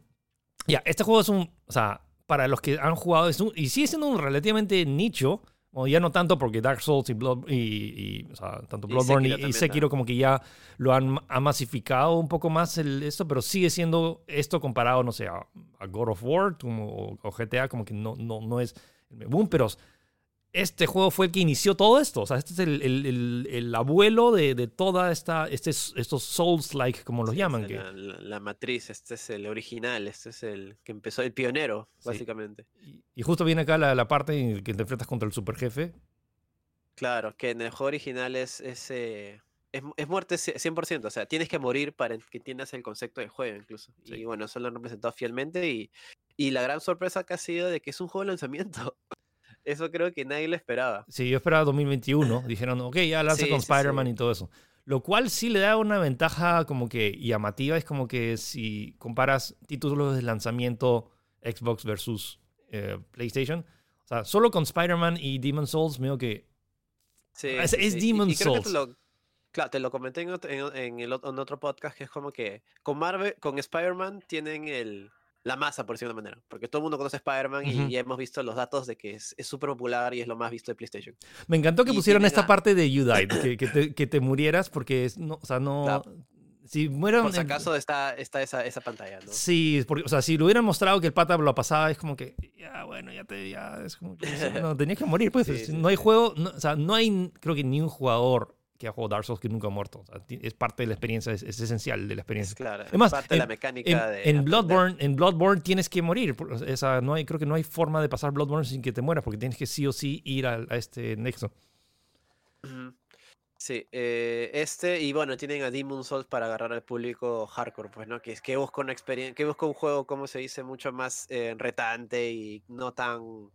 ya, este juego es un. O sea, para los que han jugado, es un- y sigue siendo un relativamente nicho. O ya no tanto porque Dark Souls y, Blood, y, y, o sea, tanto Bloodborne y, Sekiro como que ya lo han ha masificado un poco más el, esto, pero sigue siendo esto comparado, no sé, a, a God of War como- o, o GTA, como que no, no, no es el boom, pero este juego fue el que inició todo esto. O sea, este es el, el- el- el abuelo de, de toda esta, este, es- estos Souls-like, como los Sí, llaman. que, la, la- la matriz, este es el original, este es el que empezó, el pionero, Sí. básicamente. y, y justo viene acá la, la parte en que te enfrentas contra el super jefe. Claro, que en el juego original es, es, eh, es, es muerte ce- 100%, o sea, tienes que morir para que entiendas el concepto del juego incluso. Sí. Y bueno, eso lo han representado fielmente y, y la gran sorpresa que ha sido de que es un juego de lanzamiento. Eso creo que nadie lo esperaba. Sí, yo esperaba 2021. Dijeron, ok, ya lanza Sí, con sí, Spider-Man sí. y todo eso. Lo cual sí le da una ventaja como que llamativa. Es como que si comparas títulos de lanzamiento Xbox versus eh, PlayStation. O sea, solo con Spider-Man y Demon Souls, veo que Sí, Es- es. Y- creo que te Souls. claro, te lo comenté en otro, en, en el, ot- en otro podcast que es como que con Marvel, con Spider-Man tienen el, la masa, por decirlo de una manera. Porque todo el mundo conoce Spider-Man y ya hemos visto los datos de que es súper popular y es lo más visto de PlayStation. Me encantó que Y pusieron esta a- parte de You Died, que, que te, que te murieras porque, es, no, o sea, no... Si mueran... Por si acaso está, está esa, esa pantalla, ¿no? Sí, porque, o sea, si lo hubieran mostrado que el pata lo pasaba, es como que, ya, bueno, ya te, ya, es como que, no, tenías que morir, pues, Sí, no hay juego, no, o sea, no hay, creo que ni un jugador que ha jugado Dark Souls que nunca ha muerto, o sea, ti- es parte de la experiencia, es, es esencial de la Es experiencia. Es Además, parte de la en- mecánica En, de. en. Bloodborne, en Bloodborne tienes que morir, no hay, creo que no hay forma de pasar Bloodborne sin que te mueras, porque tienes que sí o sí ir a, a este nexo. Sí, eh, este, y bueno, tienen a Demon Souls para agarrar al público hardcore, pues, ¿no? Que es que busca una experiencia, que busca un juego, como se dice, mucho más eh, retante y no tan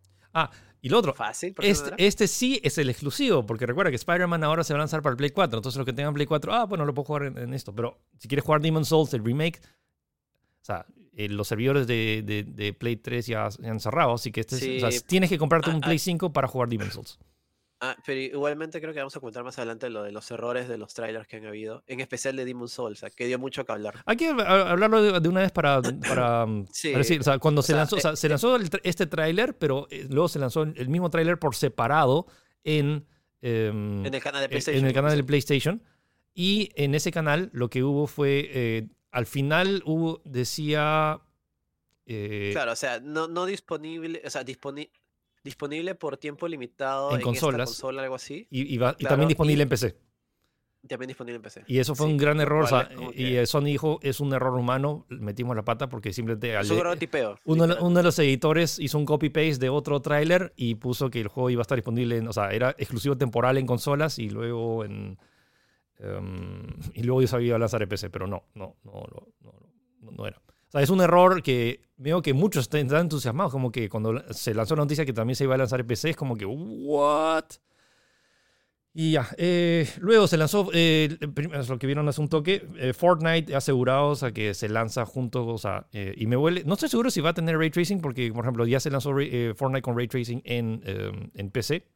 Y lo otro, fácil. Este, este sí es el exclusivo, porque recuerda que Spider-Man ahora se va a lanzar para el Play 4. Entonces, los que tengan Play 4, ah, bueno, lo puedo jugar en, en esto. Pero si quieres jugar Demon Souls, el remake, o sea, eh, los servidores de, de- de Play 3 ya, han cerrado. Así que este es- o sea, Sí. tienes que comprarte Ah, un ah. Play 5 para jugar Demon Souls. Ah, pero igualmente creo que vamos a comentar más adelante lo de los errores de los trailers que han habido, en especial de Demon Souls, o sea, que dio mucho que hablar. Hay que hablarlo de, una vez para, para, um, Sí, para decir, o sea, cuando o se sea, lanzó, o sea, eh, se lanzó el tra- este tráiler, pero eh, luego se lanzó el mismo tráiler por separado en, em, En el canal de en- PlayStation. en el canal de incluso. PlayStation. Y en ese canal lo que hubo fue, eh, al final hubo, decía... eh, Claro, o sea, no, no disponible, o sea, disponi- disponible por tiempo limitado En en, consolas. esta consola, algo así, y, y va- y claro, también disponible y- en PC. también disponible en PC. Y eso fue Sí, un gran error. o sea, y Sony dijo, es un error humano, metimos la pata porque simplemente... Es un tipeo. Uno, de- literal. uno de los editores hizo un copy-paste de otro tráiler y puso que el juego iba a estar disponible, en, o sea, era exclusivo temporal en consolas y luego en... em, y luego yo sabía lanzar en PC, pero no, no, no, no, no, no era. O sea, es un error que veo que muchos están entusiasmados, como que cuando se lanzó la noticia que también se iba a lanzar en PC, es como que, ¿what? Y ya, eh, luego se lanzó, eh, es lo que vieron hace un toque, eh, Fortnite asegurado, o sea, que se lanza junto, o sea, y me huele, no estoy seguro si va a tener ray tracing, porque, por ejemplo, ya se lanzó Fortnite con ray tracing en, eh, en PC.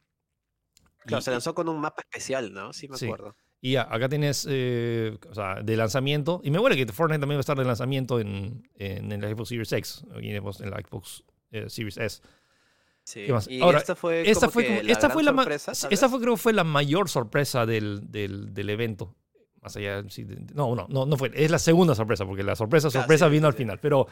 Claro, Y- se lanzó con un mapa especial, ¿no? Sí, me Sí. acuerdo. Y acá tienes, eh, o sea, de lanzamiento, y me huele que Fortnite también va a estar de lanzamiento en, en, el Xbox Series X, y en la Xbox eh, Series S. Sí. ¿Qué más? Y Ahora, esta fue, Esta fue, como- la esta fue la sorpresa, esta fue, creo fue la mayor sorpresa del, del, del evento. Más allá, sí, de- de- no, no, no, no fue. Es la segunda sorpresa, porque la sorpresa, Claro, sorpresa sí, vino al final. Pero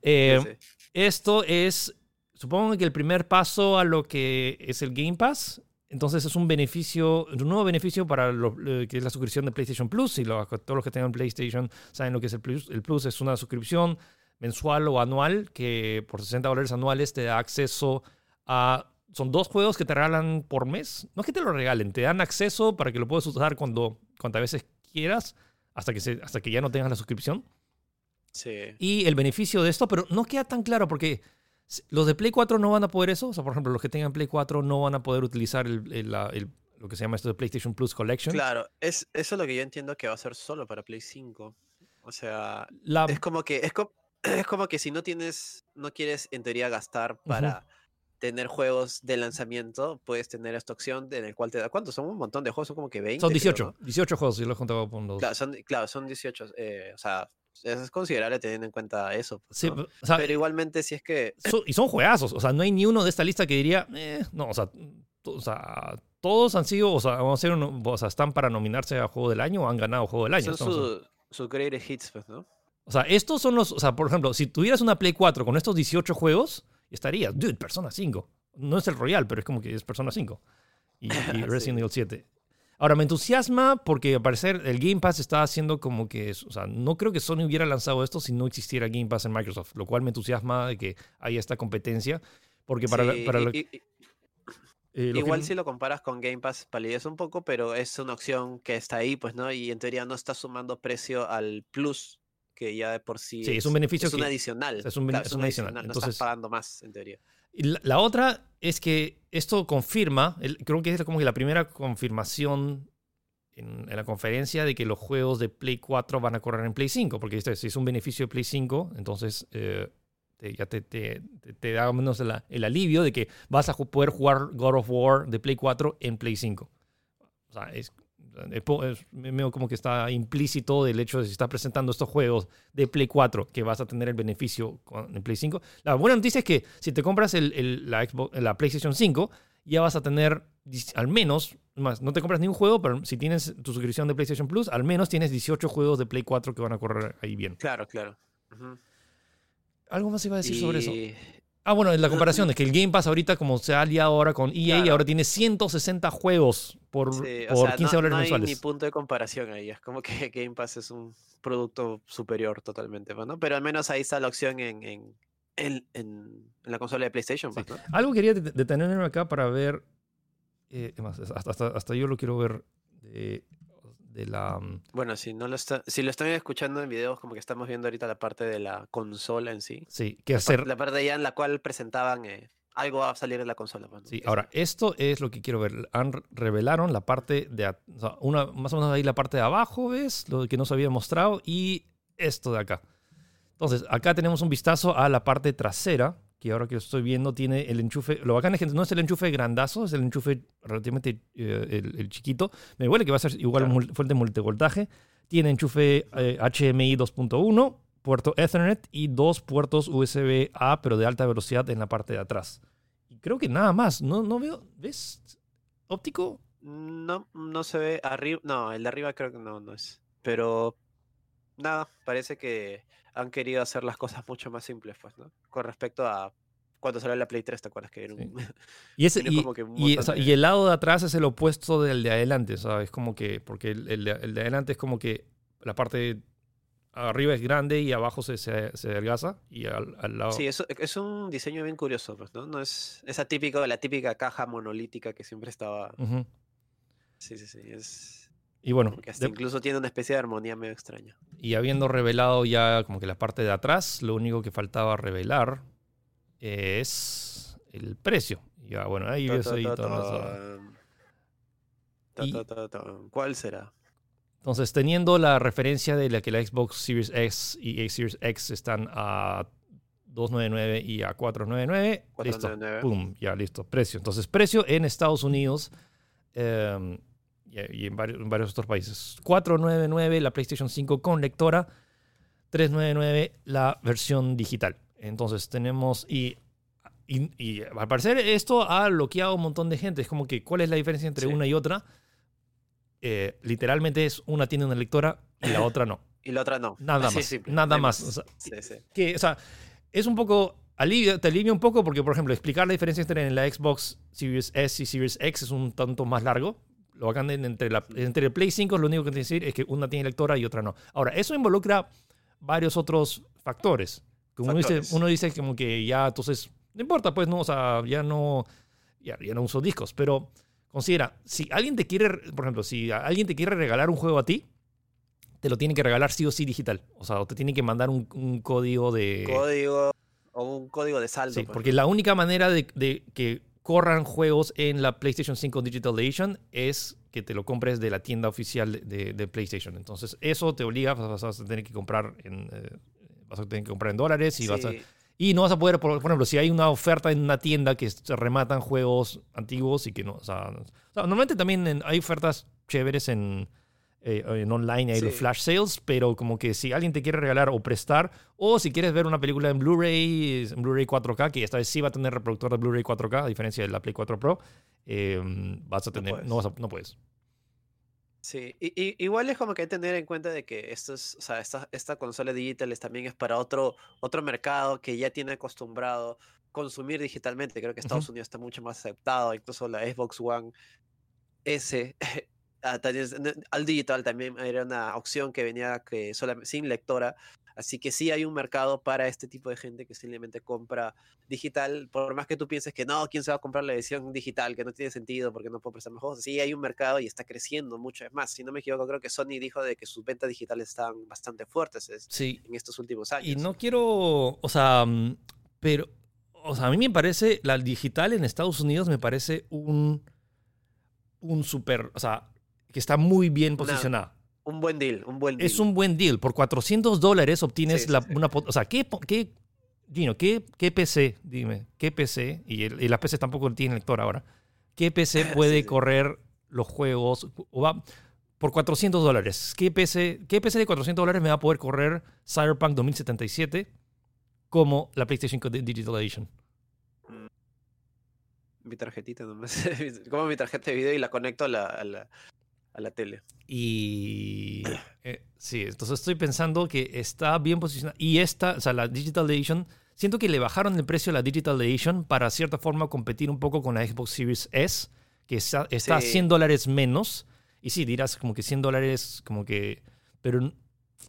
eh, esto es, supongo que el primer paso a lo que es el Game Pass. Entonces es un beneficio, un nuevo beneficio para lo eh, que es la suscripción de PlayStation Plus. Y lo- todos los que tengan PlayStation saben lo que es el Plus. El Plus es una suscripción mensual o anual que por 60 dólares anuales te da acceso a son dos juegos que te regalan por mes. No es que te lo regalen, te dan acceso para que lo puedas usar cuando, cuantas veces quieras, hasta que, se, hasta que ya no tengas la suscripción. Sí. Y el beneficio de esto, pero no queda tan claro porque los de Play 4 no van a poder eso. O sea, por ejemplo, los que tengan Play 4 no van a poder utilizar el- el- la- el- lo que se llama esto de PlayStation Plus Collection. Claro, es, eso es lo que yo entiendo que va a ser solo para Play 5. O sea, La, es como que es, co- es como que si no tienes, no quieres en teoría gastar para tener juegos de lanzamiento, puedes tener esta opción en el cual te da. ¿Cuántos? Son un montón de juegos, son como que 20. son creo, 18. ¿no? 18 juegos, si los he contado con los. Claro, son, claro, son 18. eh, o sea, es considerable teniendo en cuenta eso. pues, Sí, ¿no? o sea, Pero igualmente, si es que. so- y son juegazos. O sea, no hay ni uno de esta lista que diría, eh, no, o sea, o sea, todos han sido, o sea, vamos a hacer uno- o sea, están para nominarse a Juego del Año o han ganado Juego del Año. Son Estamos- su, greatest hits, pues, ¿no? O sea, estos son los. O sea, por ejemplo, si tuvieras una Play 4 con estos 18 juegos, estarías, dude, Persona 5. No es el Royal, pero es como que es Persona 5. Y, y Resident Evil 7. Ahora, me entusiasma porque al parecer el Game Pass está haciendo como que. es- O sea, no creo que Sony hubiera lanzado esto si no existiera Game Pass en Microsoft, lo cual me entusiasma de que haya esta competencia. Porque para, Sí, para y- la- y- eh, lo que- Igual si lo comparas con Game Pass, palidece un poco, pero es una opción que está ahí, pues, ¿no? Y en teoría no está sumando precio al Plus, que ya de por sí, Sí, es un beneficio es un que- adicional. es un claro, es un adicional, No entonces- estás pagando más, en teoría. La, otra es que esto confirma, creo que es como que la primera confirmación en, la conferencia de que los juegos de Play 4 van a correr en Play 5, porque este, si es un beneficio de Play 5, entonces eh, ya te, te- te- da menos el, el alivio de que vas a poder jugar God of War de Play 4 en Play 5. O sea, es, es medio como que está implícito del hecho de si estás presentando estos juegos de Play 4 que vas a tener el beneficio con el Play 5. La buena noticia es que si te compras el- el- la, Xbox- la PlayStation 5, ya vas a tener al menos, más, no te compras ni un juego, pero si tienes tu suscripción de PlayStation Plus, al menos tienes 18 juegos de Play 4 que van a correr ahí bien. Claro, claro. ¿Algo más iba a decir sobre eso? Ah, bueno, la comparación es que el Game Pass ahorita, como se ha aliado ahora con EA, Claro. ahora tiene 160 juegos por, sí, por sea, 15 no, dólares no hay mensuales. ni punto de comparación ahí. Es como que Game Pass es un producto superior totalmente, pues, ¿no? Pero al menos ahí está la opción en, en, en, en- en la consola de PlayStation, pues, ¿no? Algo quería det- detenerme acá para ver. eh, más, hasta, hasta, hasta yo lo quiero ver de, de la. mm, Bueno, si no lo está, si lo están escuchando en videos, como que estamos viendo ahorita la parte de la consola en sí. Sí, que La, hacer. la parte ya en la cual presentaban eh, algo va a salir en la consola. pues, ¿no? Sí, ahora, esto es lo que quiero ver. Han re- revelaron la parte de. a- o sea, una, más o menos ahí la parte de abajo, ¿ves? Lo que nos había mostrado. Y esto de acá. Entonces, acá tenemos un vistazo a la parte trasera, que ahora que estoy viendo tiene el enchufe. Lo bacán es que no es el enchufe grandazo, es el enchufe relativamente eh, el, el chiquito. Me huele que va a ser igual Claro. mul- fuente multivoltaje. Tiene enchufe eh, HMI 2.1, puerto Ethernet y dos puertos USB-A, pero de alta velocidad en la parte de atrás. Y creo que nada más. No, no veo. ¿Ves? Óptico. No, no se ve arriba. No, el de arriba creo que no, no es. Pero nada, parece que han querido hacer las cosas mucho más simples, pues, ¿no? Con respecto a cuando salió la Play 3, ¿te acuerdas que era un... Y, ese, y, como que un y, montón o sea, de- y el lado de atrás es el opuesto del de adelante, ¿sabes? Como que, porque el, el de, el de adelante es como que la parte arriba es grande y abajo se, se, se adelgaza y al, al lado... Sí, es, es un diseño bien curioso, pues, ¿no? No es esa típica, la típica caja monolítica que siempre estaba. Sí, sí, sí. Es Y bueno, hasta de- incluso tiene una especie de armonía medio extraña. y habiendo revelado ya como que la parte de atrás, lo único que faltaba revelar es el precio. Ya, bueno, ahí ahí ta, todo. ¿Cuál será? Entonces, teniendo la referencia de la que la Xbox Series X y Series X están a 299 y a 499, listo, 499. pum, ya listo, precio. Entonces, precio en Estados Unidos eh, y, en, varios, en varios otros países. 499 la PlayStation 5 con lectora, 399 la versión digital. Entonces, tenemos y y, y al parecer esto ha bloqueado un montón de gente. Es como que, ¿cuál es la diferencia entre Sí. una y otra? Eh, literalmente es una tiene una lectora y la otra no. Y la otra no. Nada Así más. simple, nada no hay más. O sea, Sí, sí. que, o sea, es un poco. Alivia, te alivia un poco porque, por ejemplo, explicar la diferencia entre la Xbox Series S y Series X es un tanto más largo. Lo bacán de- entre, la, entre el Play 5 lo único que tiene que decir es que una tiene lectora y otra no. Ahora, eso involucra varios otros factores. Como uno dice, Factores. uno dice como que ya, entonces, no importa, pues, no, o sea, ya no. ya, ya no uso discos. Pero considera, si alguien te quiere, por ejemplo, si alguien te quiere regalar un juego a ti, te lo tiene que regalar sí o sí digital. O sea, o te tiene que mandar un, un código de... Código o un código de saldo. Sí, pues, porque la única manera de, de que corran juegos en la PlayStation 5 Digital Edition es que te lo compres de la tienda oficial de, de PlayStation. Entonces, eso te obliga, vas a tener que comprar en, eh, vas a tener que comprar en dólares y vas a, y no vas a poder, por, por ejemplo, si hay una oferta en una tienda que se rematan juegos antiguos y que no. O sea, o sea, normalmente también en- hay ofertas chéveres en, eh, en online, hay los flash sales, pero como que si alguien te quiere regalar o prestar, o si quieres ver una película en Blu-ray, en Blu-ray 4K, que esta vez sí va a tener reproductor de Blu-ray 4K, a diferencia de la Play 4 Pro, eh, vas a No tener. puedes. No, vas a- no puedes. Sí, y, y- igual es como que hay que tener en cuenta de que esto es, o sea, esta, esta consola digital es también es para otro, otro mercado que ya tiene acostumbrado consumir digitalmente. Creo que Estados Unidos está mucho más aceptado, incluso la Xbox One S ah, al digital también era una opción que venía que solamente, sin lectora. Así que sí hay un mercado para este tipo de gente que simplemente compra digital, por más que tú pienses que no, ¿quién se va a comprar la edición digital? Que no tiene sentido porque no puedo prestar más juegos. Sí, hay un mercado y está creciendo mucho. Es más, si no me equivoco, creo que Sony dijo de que sus ventas digitales están bastante fuertes es- Sí, en estos últimos años. Y no quiero, o sea, mm, pero, o sea, a mí me parece, la digital en Estados Unidos me parece un, un súper, o sea, que está muy bien Una- posicionada. Un buen deal, un buen deal. Es un buen deal. Por 400 dólares obtienes Sí, sí, la, sí. una, o sea, ¿qué, qué, Gino, ¿qué, qué PC, dime, qué PC, y, el- y las PC tampoco tienen lector ahora, qué PC puede sí. correr los juegos, o va, por 400 dólares, ¿qué PC, ¿qué PC de 400 dólares me va a poder correr Cyberpunk 2077 como la PlayStation 5 de- Digital Edition? Mi tarjetita nomás. Como mi tarjeta de video y la conecto a la, a la, a la tele. Y eh, sí, entonces estoy pensando que está bien posicionada. Y esta, o sea, la Digital Edition, siento que le bajaron el precio a la Digital Edition para cierta forma competir un poco con la Xbox Series S, que está, está a Sí. 100 dólares menos. Y sí, dirás como que 100 dólares, como que. Pero,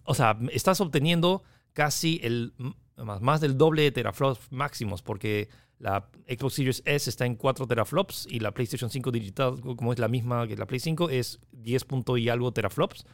o sea, estás obteniendo casi el más, más del doble de teraflops máximos, porque la Xbox Series S está en 4 teraflops y la PlayStation 5 digital, como es la misma que la Play 5, es 10 punto y algo teraflops.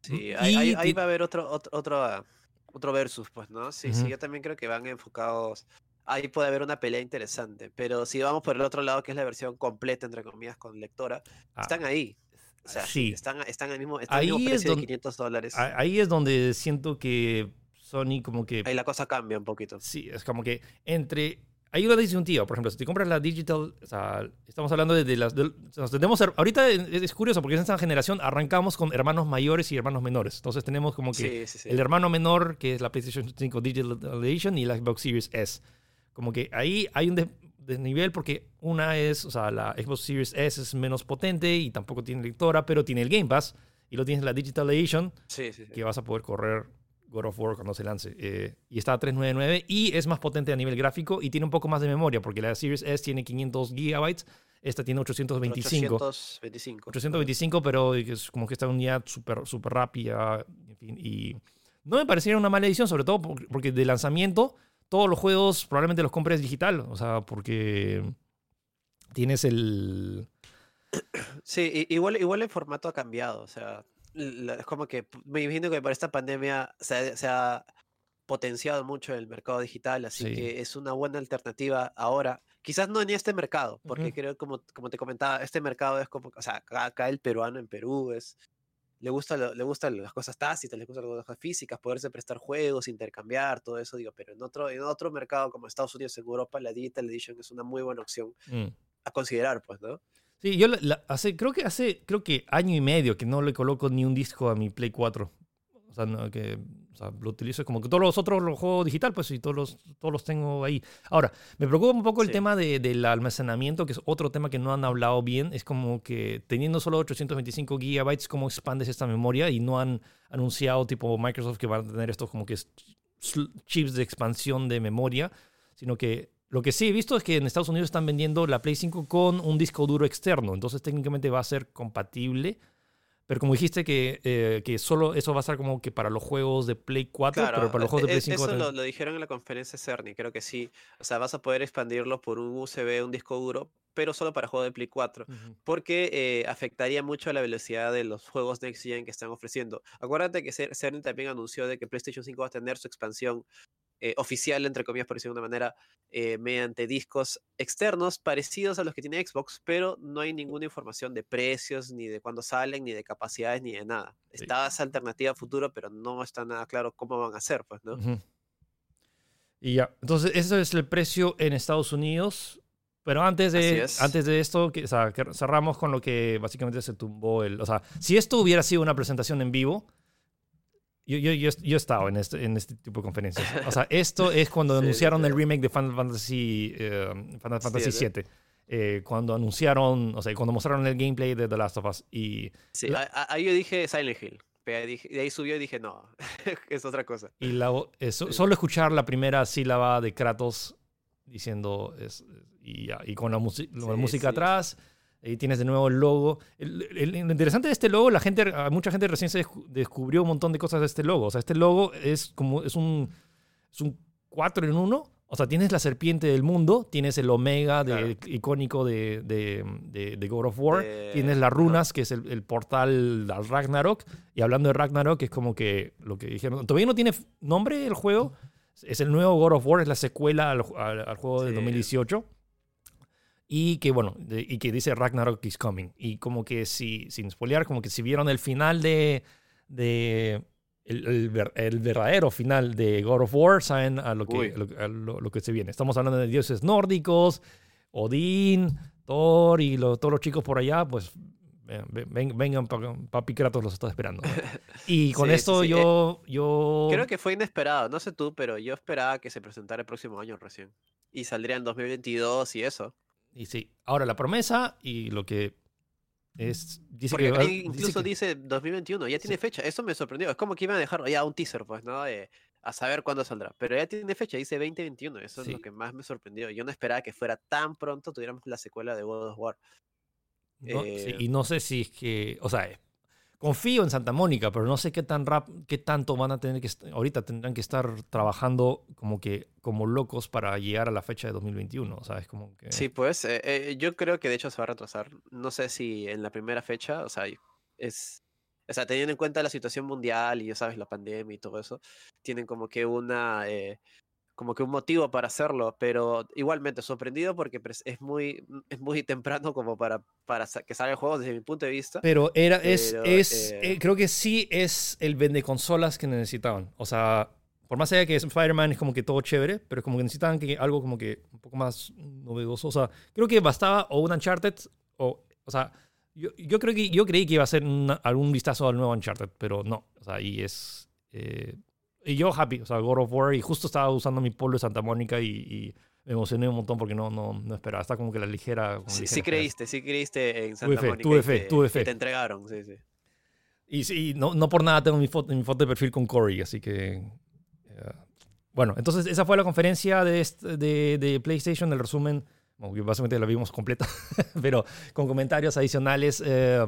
Sí, Y ahí, ahí- ahí ti- va a haber otro, otro, otro, otro versus, pues, ¿no? Sí, sí, yo también creo que van enfocados. Ahí puede haber una pelea interesante. Pero si vamos por el otro lado, que es la versión completa, entre comillas, con lectora, Ah, están ahí. O sea, sí. están, están al mismo, están al Ahí mismo es precio donde- de 500 dólares. Ahí es donde siento que Sony como que... Ahí la cosa cambia un poquito. Sí, es como que entre... Hay una disyuntiva, por ejemplo, si te compras la digital, o sea, estamos hablando de, de las... de- sea, tenemos, ahorita es curioso porque en esta generación arrancamos con hermanos mayores y hermanos menores. Entonces tenemos como que Sí, sí, sí. el hermano menor, que es la PlayStation 5 Digital Edition, y la Xbox Series S. Como que ahí hay un des- desnivel porque una es, o sea, la Xbox Series S es menos potente y tampoco tiene lectora, pero tiene el Game Pass y lo tienes en la Digital Edition que vas a poder correr God of War cuando se lance. Eh, y está a 399 y es más potente a nivel gráfico y tiene un poco más de memoria porque la Series S tiene 500 gigabytes, esta tiene 825. 825. 825, pero es como que está unidad súper super rápida. En fin, y no me pareciera una mala edición, sobre todo por- porque de lanzamiento todos los juegos probablemente los compres digital. O sea, porque tienes el. Sí, igual, igual el formato ha cambiado, o sea, es como que me imagino que por esta pandemia se ha, se ha potenciado mucho el mercado digital, así Sí. que es una buena alternativa ahora. Quizás no en este mercado, porque Ujú. creo, como, como te comentaba, este mercado es como, o sea, acá, acá el peruano en Perú es, le gusta, le gustan las cosas tácitas, le gustan las cosas físicas, poderse prestar juegos, intercambiar, todo eso, digo, pero en otro, en otro mercado como Estados Unidos, en Europa, la Digital Edition es una muy buena opción Mm. a considerar, pues, ¿no? Sí, yo la- la- hace, creo que hace, creo que año y medio que no le coloco ni un disco a mi Play 4. O sea, no, que, o sea, lo utilizo como que todos los otros los juego digital, pues, y todos los, todos los tengo ahí. Ahora, me preocupa un poco el Sí. tema de- del almacenamiento, que es otro tema que no han hablado bien. Es como que teniendo solo 825 gigabytes, ¿cómo expandes esta memoria? Y no han anunciado, tipo Microsoft, que van a tener estos como que chips de expansión de memoria, sino que lo que sí he visto es que en Estados Unidos están vendiendo la Play 5 con un disco duro externo, entonces técnicamente va a ser compatible, Pero como dijiste que, eh, que solo eso va a ser como que para los juegos de Play 4, pero para los juegos de e, Play 5 eso lo, lo, dijeron en la conferencia Cerny, creo que sí. O sea, vas a poder expandirlo por un USB, un disco duro, pero solo para juegos de Play 4, uh -huh. porque eh, afectaría mucho a la velocidad de los juegos Next Gen que están ofreciendo. Acuérdate que Cerny también anunció de que PlayStation 5 va a tener su expansión eh, oficial, entre comillas, por decirlo de una manera, eh, mediante discos externos parecidos a los que tiene Xbox, pero no hay ninguna información de precios, ni de cuándo salen, ni de capacidades, ni de nada. Sí. Está esa alternativa futuro, pero no está nada claro cómo van a ser, pues, ¿no? Uh -huh. Y ya, entonces, ese es el precio en Estados Unidos. Pero antes de, antes de esto, que, o sea, que cerramos con lo que básicamente se tumbó el... O sea, si esto hubiera sido una presentación en vivo, yo, yo, yo, yo he estado en este, en este tipo de conferencias. O sea, esto es cuando sí, anunciaron sí. el remake de Final Fantasy, uh, Final Fantasy sí, VII. Eh, cuando anunciaron, o sea, cuando mostraron el gameplay de The Last of Us. Y sí, la, ahí yo dije Silent Hill. Pero de ahí subió y dije, no, es otra cosa. Y la, solo escuchar la primera sílaba de Kratos diciendo, es, y, y, con la, la música atrás, y tienes de nuevo el logo. El, el, el, interesante de este logo, la gente, mucha gente recién se descubrió un montón de cosas de este logo. O sea, este logo es como, es un, es un 4 en 1. O sea, tienes la serpiente del mundo, tienes el omega de, claro. icónico de, de, de, de, God of War, eh, tienes las runas, no. que es el, el, portal al Ragnarok. Y hablando de Ragnarok, es como que lo que dijeron. Todavía no tiene nombre el juego. Es el nuevo God of War, es la secuela al, al, al juego sí. de 2018 y que bueno, de, y que dice Ragnarok is coming. Y como que si, sin spoilear, como que si vieron el final de, de el, el, el, verdadero final de God of War, saben a lo que, a lo, lo, que se viene. Estamos hablando de dioses nórdicos, Odín, Thor y lo, todos los chicos por allá, pues ven, vengan, papi Kratos los está esperando. Y con sí, esto sí, sí. Yo, yo... Creo que fue inesperado, no sé tú, pero yo esperaba que se presentara el próximo año recién. Y saldría en 2022 y eso. Y sí, ahora la promesa y lo que es... Dice Porque que, incluso dice, que... dice, 2021, ya tiene sí. fecha. Eso me sorprendió. Es como que iban a dejar ya un teaser, pues, ¿no? Eh, a saber cuándo saldrá. Pero ya tiene fecha, dice 2021. Eso sí. es lo que más me sorprendió. Yo no esperaba que fuera tan pronto tuviéramos la secuela de God of War. No, eh... y no sé si es que, o sea, confío en Santa Mónica, pero no sé qué tan rap, qué tanto van a tener que ahorita tendrán que estar trabajando como que como locos para llegar a la fecha de 2021, o sea, es como que Sí, pues eh, eh, yo creo que de hecho se va a retrasar. No sé si en la primera fecha, o sea, es o sea, teniendo en cuenta la situación mundial y ya sabes la pandemia y todo eso, tienen como que una eh, como que un motivo para hacerlo, pero igualmente sorprendido porque es muy, es muy temprano como para, para que salga el juego desde mi punto de vista. Pero era, pero, es, es eh... Eh, creo que sí es el vende consolas que necesitaban. O sea, por más allá que Spider-Man es como que todo chévere, pero como que necesitaban que algo como que un poco más novedoso. O sea, creo que bastaba o un Uncharted o, o sea, yo, yo creo que yo creí que iba a ser una, algún vistazo al nuevo Uncharted, pero no. O sea, y es... Eh, y yo happy, o sea, God of War, y justo estaba usando mi polo de Santa Mónica y, y me emocioné un montón porque no, no, no esperaba, está como que la ligera... Sí, ligera sí creíste, sí creíste en Santa tuve fe, Mónica. Tuve fe, te, tuve fe. te entregaron, sí, sí. Y sí, no, no por nada tengo mi foto, mi foto de perfil con Corey, así que... Uh, bueno, entonces esa fue la conferencia de, de, de PlayStation, el resumen básicamente la vimos completa, pero con comentarios adicionales. Eh,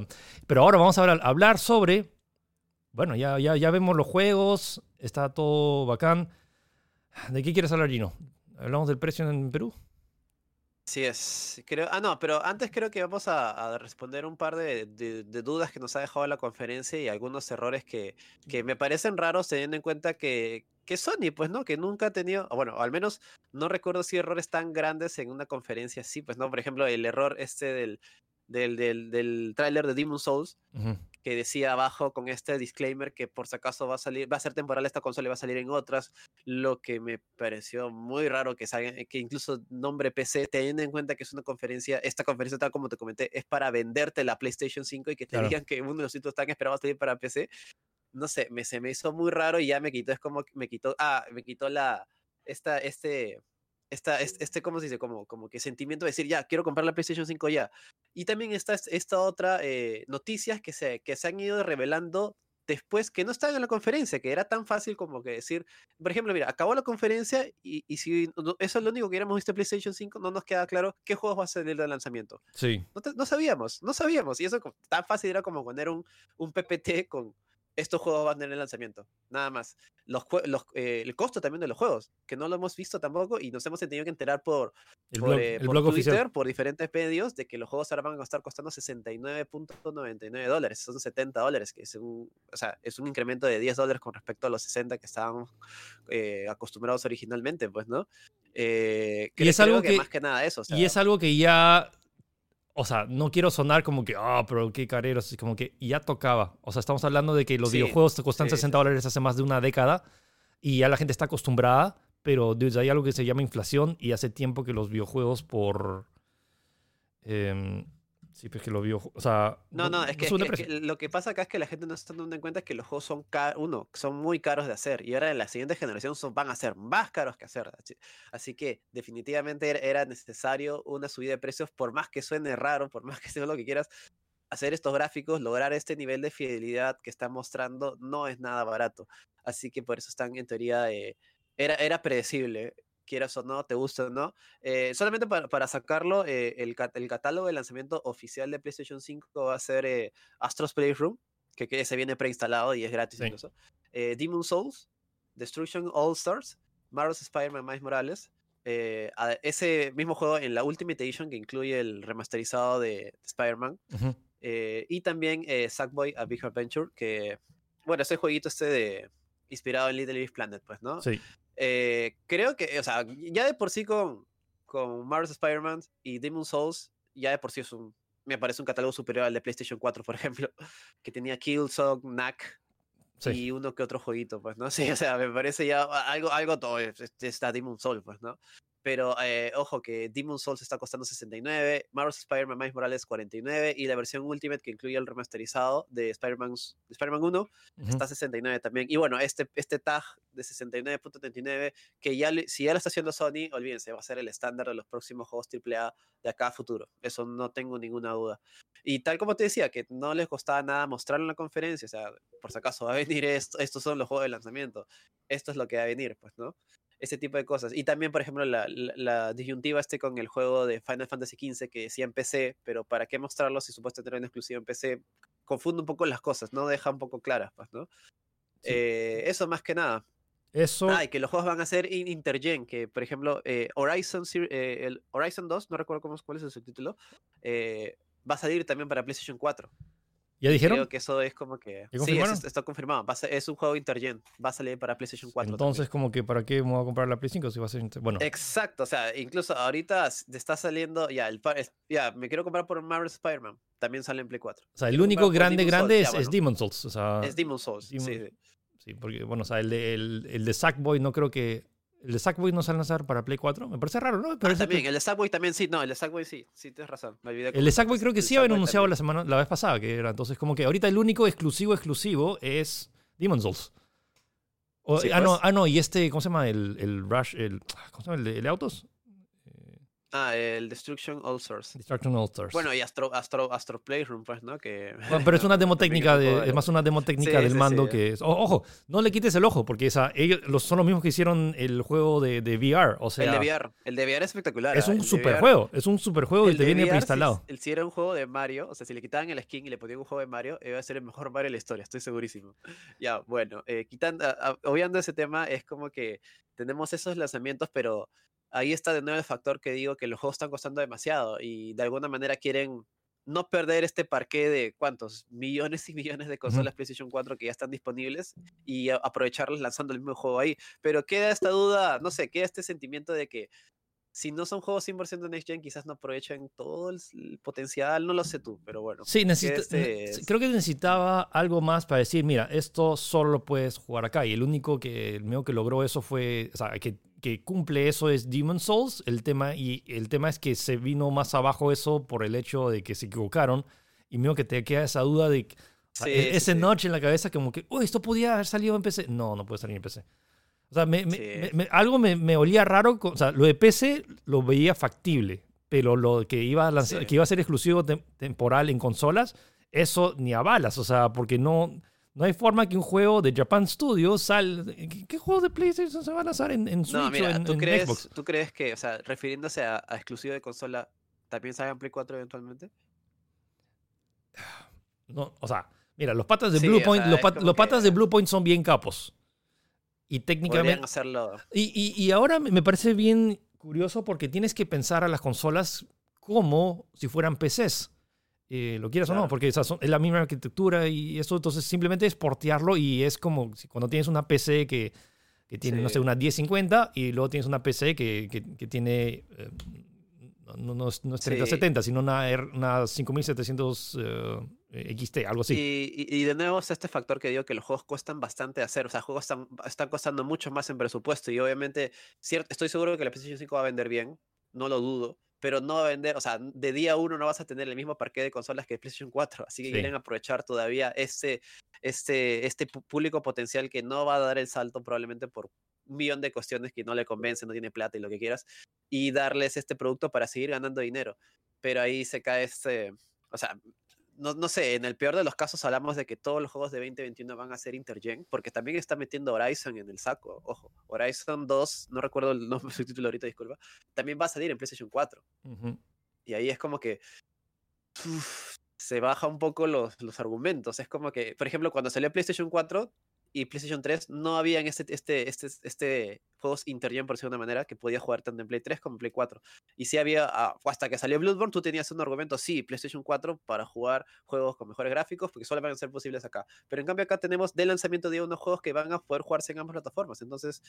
pero ahora vamos a hablar sobre bueno, ya, ya, ya vemos los juegos, está todo bacán. ¿De qué quieres hablar, Gino? ¿Hablamos del precio en Perú? Sí es. Creo, ah, no, pero antes creo que vamos a, a responder un par de, de, de, dudas que nos ha dejado la conferencia y algunos errores que, que me parecen raros teniendo en cuenta que, que Sony, pues, ¿no? Que nunca ha tenido, bueno, al menos no recuerdo si errores tan grandes en una conferencia así, pues, ¿no? Por ejemplo, el error este del, del, del, del tráiler de Demon Souls, uh -huh. Que decía abajo con este disclaimer que por si acaso va a salir, va a ser temporal esta consola y va a salir en otras, lo que me pareció muy raro que salga, que incluso nombre PC, teniendo en cuenta que es una conferencia, esta conferencia tal como te comenté, es para venderte la PlayStation 5 y que te claro. digan que uno de los sitios están esperados salir para PC, no sé, me, se me hizo muy raro y ya me quitó, es como, me quitó, ah, me quitó la, esta, este, esta, este, ¿cómo se dice? Como, como que sentimiento de decir, ya, quiero comprar la PlayStation 5 ya. Y también está esta otra eh, noticias que se, que se han ido revelando después que no estaban en la conferencia, que era tan fácil como que decir, por ejemplo, mira, acabó la conferencia y, y si eso es lo único que hubiéramos visto PlayStation 5, no nos queda claro qué juegos va a salir de lanzamiento. Sí. No, no sabíamos, no sabíamos. Y eso tan fácil era como poner un, un PPT con estos juegos van a tener lanzamiento, nada más. Los, los eh, el costo también de los juegos, que no lo hemos visto tampoco y nos hemos tenido que enterar por, El por, blog, eh, el por blog Twitter, oficial. por diferentes medios, de que los juegos ahora van a estar costando 69.99 dólares, son 70 dólares, que es un, o sea, es un incremento de 10 dólares con respecto a los 60 que estábamos eh, acostumbrados originalmente, pues, ¿no? Eh, Y es algo que, que- más que nada eso. o Y sea, es algo que ya. O sea, no quiero sonar como que, ah, pero qué careros. Como que ya tocaba. O sea, estamos hablando de que los Sí, videojuegos te cuestan sí, 60 dólares hace más de una década y ya la gente está acostumbrada. Pero dude, hay algo que se llama inflación y hace tiempo que los videojuegos por. em, sí, pues que los videojuegos. O sea. No, no, es que, es que- es precio. que lo que pasa acá es que la gente no se está dando en cuenta que los juegos son, ca- uno, son muy caros de hacer y ahora en la siguiente generación son, van a ser más caros que hacer. Así, que definitivamente era, necesario una subida de precios, por más que suene raro, por más que sea lo que quieras, hacer estos gráficos, lograr este nivel de fidelidad que está mostrando, no es nada barato. Así que por eso están en teoría, eh, era, era predecible. Quieras o no, te guste o no. Eh, solamente para, para sacarlo, eh, el, el catálogo de lanzamiento oficial de PlayStation 5 va a ser eh, Astro's Playroom, que, que se viene preinstalado y es gratis Sí. incluso. Eh, Demon Souls, Destruction All Stars, Marvel's Spider-Man Miles Morales. eh, a- ese mismo juego en la Ultimate Edition que incluye el remasterizado de, de Spider-Man. Eh, y también eh, Sackboy A Big Adventure, que, bueno, ese jueguito este de inspirado en Little Big Planet, pues, ¿no? Sí. Eh, creo que, o sea, ya de por sí con, con Marvel's Spider-Man y Demon Souls, ya de por sí es un, me parece un catálogo superior al de PlayStation 4, por ejemplo, que tenía Killzone, Knack Sí. y uno que otro jueguito, pues, ¿no? Sí, o sea, me parece ya algo, algo todo, es- es- está Demon Souls, pues, ¿no? Pero eh, ojo que Demon Souls está costando 69, Marvel's Spider-Man Miles Morales 49 y la versión Ultimate que incluye el remasterizado de Spider-Man Spider 1 Ujú. está a 69 también. Y bueno, este, este tag de 69.39, que ya si ya lo está haciendo Sony, olvídense, va a ser el estándar de los próximos juegos AAA de acá a futuro. Eso no tengo ninguna duda. Y tal como te decía, que no les costaba nada mostrarlo en la conferencia, o sea, por si acaso va a venir esto, estos son los juegos de lanzamiento, esto es lo que va a venir, pues, ¿no? Ese tipo de cosas. Y también, por ejemplo, la, la- la disyuntiva este con el juego de Final Fantasy XV que decía en PC, pero ¿para qué mostrarlo si supuestamente era un exclusivo en PC? Confunde un poco las cosas, ¿no? Deja un poco claras, pues, ¿no? Sí. Eh, eso más que nada. Eso. Ah, y que los juegos van a ser in- intergen, que por ejemplo, eh, Horizon, eh, el Horizon 2, no recuerdo cómo, cuál es el subtítulo, eh, va a salir también para PlayStation 4. ¿Ya dijeron? Creo que eso es como que... ¿Ya Sí, es- está confirmado. Va a ser- es un juego intergen. Va a salir para PlayStation 4. Entonces, también. como que, ¿para qué me voy a comprar la Play 5 si va a ser. Bueno, Exacto, o sea, incluso ahorita está saliendo, ya, el, es- ya, me quiero comprar por Marvel Spider-Man, también sale en Play 4. o sea, el único grande, grande Souls, es, ya, es bueno, Demon Souls. O sea, Es Demon Souls, sí. sí, porque, bueno, o sea, el de, el, el de Sackboy no creo que. El Sackboy no sale a lanzar para Play 4. Me parece raro, ¿no? Pero Ah, ese- también, el Sackboy también sí, no, el Sackboy sí, sí, tienes razón, me olvidé. El Sackboy creo que sí habían anunciado también. la semana, la vez pasada que era. Entonces, como que ahorita el único exclusivo exclusivo es Demon Souls. O- Sí, ah, no, pues. ah, no, y este, ¿cómo se llama? El, el Rush, el. ¿Cómo se llama? El de, el de autos. Ah, el Destruction All Source. Destruction All Stars. Bueno, y Astro, Astro, Astro Playroom, pues, ¿no? Que... Bueno, pero es una demo técnica, de, es más una demo técnica Sí, del mando sí. que es. o- ojo, no le quites el ojo, porque esa, ellos los, son los mismos que hicieron el juego de, de VR. O sea, el de VR, el de VR es espectacular. es ah, un super juego. Es un super juego y el te viene VR, si- preinstalado. el- Si era un juego de Mario, o sea, si le quitaban el skin y le ponían un juego de Mario, iba a ser el mejor Mario de la historia, estoy segurísimo. Ya, bueno, eh, quitando, obviando ese tema, es como que tenemos esos lanzamientos, pero ahí está de nuevo el factor que digo que los juegos están costando demasiado y de alguna manera quieren no perder este parque de cuántos millones y millones de consolas PlayStation 4 que ya están disponibles y aprovecharlas lanzando el mismo juego ahí. Pero queda esta duda, no sé, queda este sentimiento de que si no son juegos 100% Next Gen, quizás no aprovechen todo el, potencial, no lo sé tú, pero bueno. Sí, necesita- este es- creo que necesitaba algo más para decir, mira, esto solo lo puedes jugar acá. Y el único que, el mío que logró eso fue, o sea, que, que cumple eso es Demon Souls. El tema, y el tema es que se vino más abajo eso por el hecho de que se equivocaron. Y mío que te queda esa duda de, Sí, e- ese sí. notch en la cabeza como que, oh, esto podía haber salido en PC. No, no puede salir en PC. O sea, me- me- Sí. me- me- algo me, olía raro. con- o sea, lo de PC lo veía factible. Pero lo que iba a, lanzar, que iba a ser exclusivo tem- temporal en consolas, eso ni a balas. O sea, porque no, No hay forma que un juego de Japan Studios sal. ¿Qué, qué juegos de PlayStation se van a lanzar en, en Switch No, o mira, en, ¿tú en crees, Xbox? ¿tú crees que, o sea, refiriéndose a, a exclusivo de consola, también salga en Play 4 eventualmente? No, o sea, mira, los patas de Sí, Blue o Point, sea, los, pat- patas que- de Blue Point son bien capos. Y técnicamente. hacerlo. Y, y- y ahora me parece bien curioso porque tienes que pensar a las consolas como si fueran PCs. Eh, lo quieras o no, Claro. porque o sea, son- es la misma arquitectura y eso, entonces simplemente es portearlo y es como si cuando tienes una PC que, que tiene, no Sí. sé, una 1050 y luego tienes una PC que, que- que tiene, eh, no, no es, no es Sí. 3070, sino una, una 5700 eh, XT, algo así. Y, y- y de nuevo es este factor que digo que los juegos cuestan bastante hacer. O sea, juegos están, están costando mucho más en presupuesto. Y obviamente, cierto, estoy seguro que la PlayStation 5 va a vender bien. No lo dudo. Pero no va a vender, o sea, de día uno no vas a tener el mismo parque de consolas que PlayStation 4. Así que Sí. quieren aprovechar todavía este, este, este público potencial que no va a dar el salto probablemente por un millón de cuestiones que no le convencen, no tiene plata y lo que quieras. Y darles este producto para seguir ganando dinero. Pero ahí se cae este, o sea, no, no sé, en el peor de los casos hablamos de que todos los juegos de 2021 van a ser intergen, porque también está metiendo Horizon en el saco, ojo. Horizon 2, no recuerdo el nombre su título ahorita, disculpa, también va a salir en PlayStation 4. Ujú. Y ahí es como que uf, se baja un poco los, los argumentos. Es como que, por ejemplo, cuando salió PlayStation 4 y PlayStation 3, no habían este, este, este, este juegos intergen, por decirlo de una manera, que podía jugar tanto en Play 3 como en Play 4. Y sí había, ah, hasta que salió Bloodborne, tú tenías un argumento, sí, PlayStation 4 para jugar juegos con mejores gráficos, porque solo van a ser posibles acá. Pero en cambio acá tenemos de lanzamiento de unos juegos que van a poder jugarse en ambas plataformas. Entonces,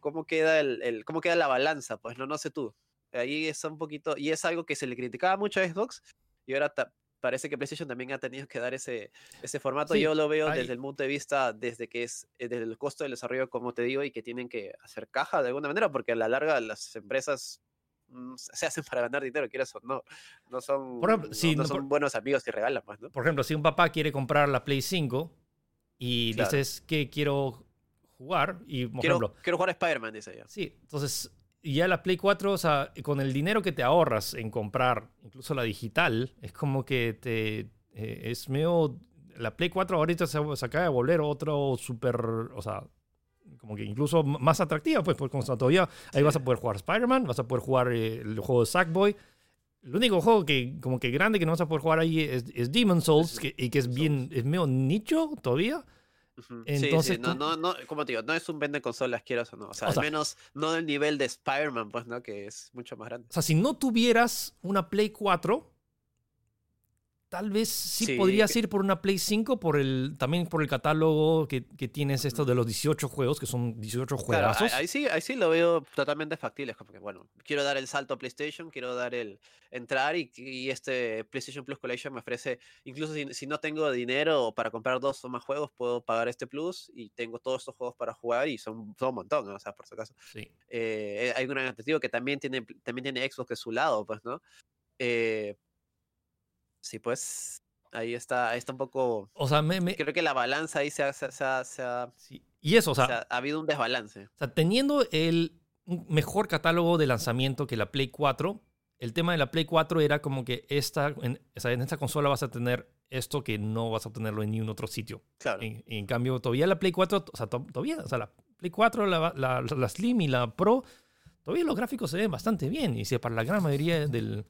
¿cómo queda, el, cómo queda la balanza? Pues no, no sé tú. Ahí está un poquito, y es algo que se le criticaba mucho a Xbox, y ahora parece que PlayStation también ha tenido que dar ese, ese formato. Sí, Yo lo veo hay- desde el punto de vista, desde que es eh, desde el costo del desarrollo, como te digo, y que tienen que hacer caja de alguna manera, porque a la larga las empresas mm, se hacen para ganar dinero, quieras o no. No son, Por ejemplo, no- sí, no son por- buenos amigos que regalan, pues, ¿no? Por ejemplo, si un papá quiere comprar la Play 5 y Claro. dices que quiero jugar, y por Quiero, ejemplo, quiero jugar a Spider-Man, dice ella. sí, entonces ya la Play 4, o sea, con el dinero que te ahorras en comprar, incluso la digital, es como que te eh, es medio. La Play 4 ahorita se, se acaba de volver otro súper. O sea, como que incluso más atractiva, pues, porque como está todavía ahí Sí. vas a poder jugar Spider-Man, vas a poder jugar eh, el juego de Sackboy. El único juego que, como que grande que no vas a poder jugar ahí es, es Demon's Souls, que, y que es bien, es medio nicho todavía. Entonces, sí, sí, no, no, no, como te digo, no es un vende consolas, quieras o no. O sea, O al sea- menos no del nivel de Spider-Man, pues, ¿no? Que es mucho más grande. O sea, si no tuvieras una Play 4, tal vez sí, Sí, podrías ir por una Play 5, por el, también por el catálogo que, que tienes esto de los 18 juegos, que son 18 Claro, juegazos. ahí, ahí sí, ahí sí lo veo totalmente factible. Es como que, bueno, quiero dar el salto a PlayStation, quiero dar el entrar y, y este PlayStation Plus Collection me ofrece, incluso si, si no tengo dinero para comprar dos o más juegos, puedo pagar este Plus y tengo todos estos juegos para jugar y son, son un montón, ¿no? o sea, por si acaso. Sí. Eh, hay un gran atractivo que también tiene, también tiene Xbox de su lado, pues, ¿no? Eh, sí, pues ahí está, ahí está un poco... O sea, me- me- Creo que la balanza ahí se ha, se se sí. y eso, o sea, se ha- ha habido un desbalance. O sea, teniendo el mejor catálogo de lanzamiento que la Play 4, el tema de la Play 4 era como que esta, en, o sea, en esta consola vas a tener esto que no vas a obtenerlo en ningún otro sitio. Claro. En, en cambio, todavía la Play 4, o sea, to- todavía, o sea, la Play 4, la, la- la Slim y la Pro, todavía los gráficos se ven bastante bien. Y si para la gran mayoría del-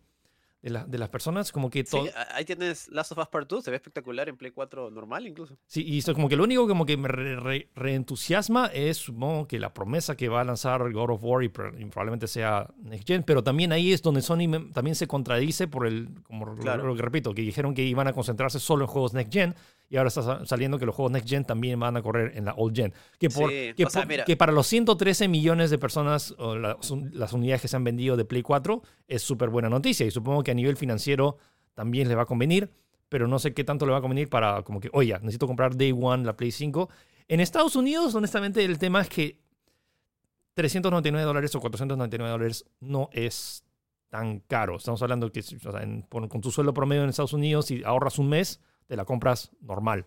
de, la- de las personas, como que Sí, todo. a- ahí tienes Last of Us Part 2, se ve espectacular en Play 4 normal incluso. Sí, y esto como que lo único como que me re- re- reentusiasma es, supongo que la promesa que va a lanzar God of War y, y probablemente sea Next Gen, pero también ahí es donde Sony me- también se contradice por el, como lo- Claro. lo, que repito, que dijeron que iban a concentrarse solo en juegos Next Gen y ahora está sa- saliendo que los juegos Next Gen también van a correr en la Old Gen. Que, por, Sí, que, o sea, por- mira. que para los 113 millones de personas, o las, un- las unidades que se han vendido de Play 4, es súper buena noticia y supongo que a nivel financiero también le va a convenir pero no sé qué tanto le va a convenir para como que, oye, necesito comprar Day One la Play 5. En Estados Unidos, honestamente, el tema es que 399 dólares o 499 dólares no es tan caro. Estamos hablando que o sea, en- por- con tu sueldo promedio en Estados Unidos, si ahorras un mes, te la compras normal.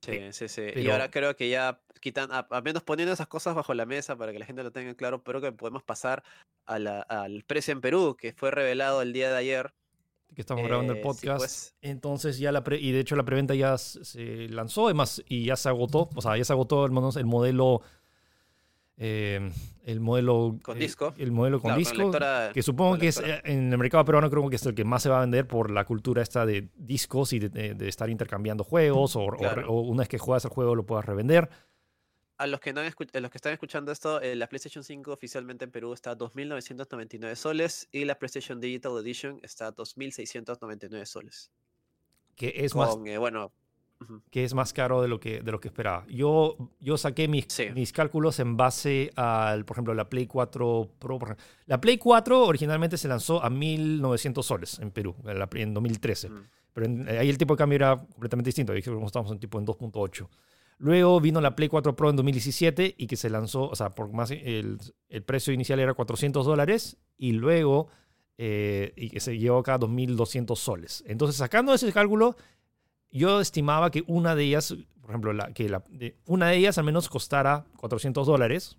Sí, sí, sí. Y ahora creo que ya quitan, al menos poniendo esas cosas bajo la mesa para que la gente lo tenga claro, pero que podemos pasar a la- al precio en Perú, que fue revelado el día de ayer. que estamos grabando el Eh, sí, podcast. pues. Entonces ya la pre- y de hecho la preventa ya se lanzó, además, y ya se agotó, o sea, ya se agotó el, el modelo, eh, el modelo Con eh, disco. el modelo con disco, lectora- que supongo que es, eh, en el mercado peruano creo que es el que más se va a vender por la cultura esta de discos y de, de- de estar intercambiando juegos o, Claro. una vez que juegas el juego lo puedas revender. A los que, no han escu- a los que están escuchando esto, eh, la PlayStation 5 oficialmente en Perú está a 2.999 soles y la PlayStation Digital Edition está a 2.699 soles. Que es más Con, eh, bueno, que es más caro de lo que, de lo que esperaba. Yo, yo saqué mis, Sí. mis cálculos en base al, por ejemplo, la Play 4 Pro. por ejemplo. La Play 4 originalmente se lanzó a 1.900 soles en Perú, en, la- en 2013. ujú. Pero en- ahí el tipo de cambio era completamente distinto. Ahí estamos en tipo en 2.8. Luego vino la Play 4 Pro en 2017 y que se lanzó, o sea, por más el, el precio inicial era 400 dólares y luego eh, y que se llevó acá a 2.200 soles. Entonces, sacando ese cálculo, yo estimaba que una de ellas, por ejemplo, la, que la, de- una de ellas al menos costara 400 dólares,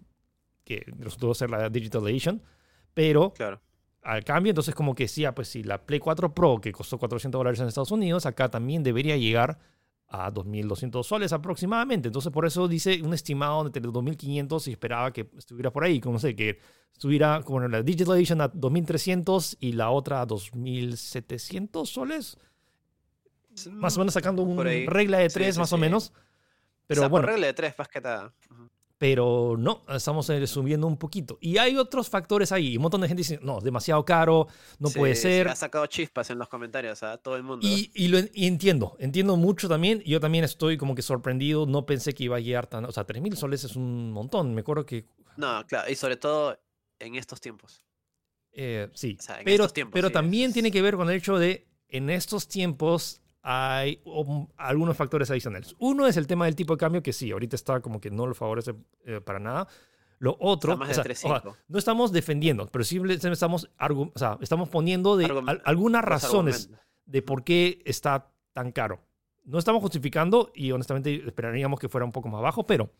que resultó ser la Digital Edition, pero Claro. al cambio, entonces como que decía, pues si la Play 4 Pro, que costó 400 dólares en Estados Unidos, acá también debería llegar a 2.200 soles aproximadamente. Entonces por eso dice un estimado entre los 2.500 y esperaba que estuviera por ahí, como sé, que estuviera como en la Digital Edition a 2.300 y la otra a 2.700 soles. Más o menos sacando una regla de tres sí, más o menos. Pero o sea, por bueno, regla de tres, más que nada. Pero no, estamos eh, subiendo un poquito. Y hay otros factores ahí. Un montón de gente dice, no, demasiado caro, no puede ser. Ha sacado chispas en los comentarios a todo el mundo. Y, y lo y entiendo, entiendo mucho también. Yo también estoy como que sorprendido. No pensé que iba a llegar tan. O sea, 3.000 soles es un montón. Me acuerdo que. No, claro, y sobre todo en estos tiempos. eh, sí. O sea, en pero estos tiempos, pero sí, también es- tiene que ver con el hecho de. En estos tiempos hay um, algunos factores adicionales. Uno es el tema del tipo de cambio, que sí, ahorita está como que no lo favorece eh, para nada. Lo otro, o sea, 3.5. ojalá, no estamos defendiendo, pero simplemente estamos, o sea, estamos poniendo de al- algunas razones de por qué está tan caro. No estamos justificando y honestamente esperaríamos que fuera un poco más bajo, pero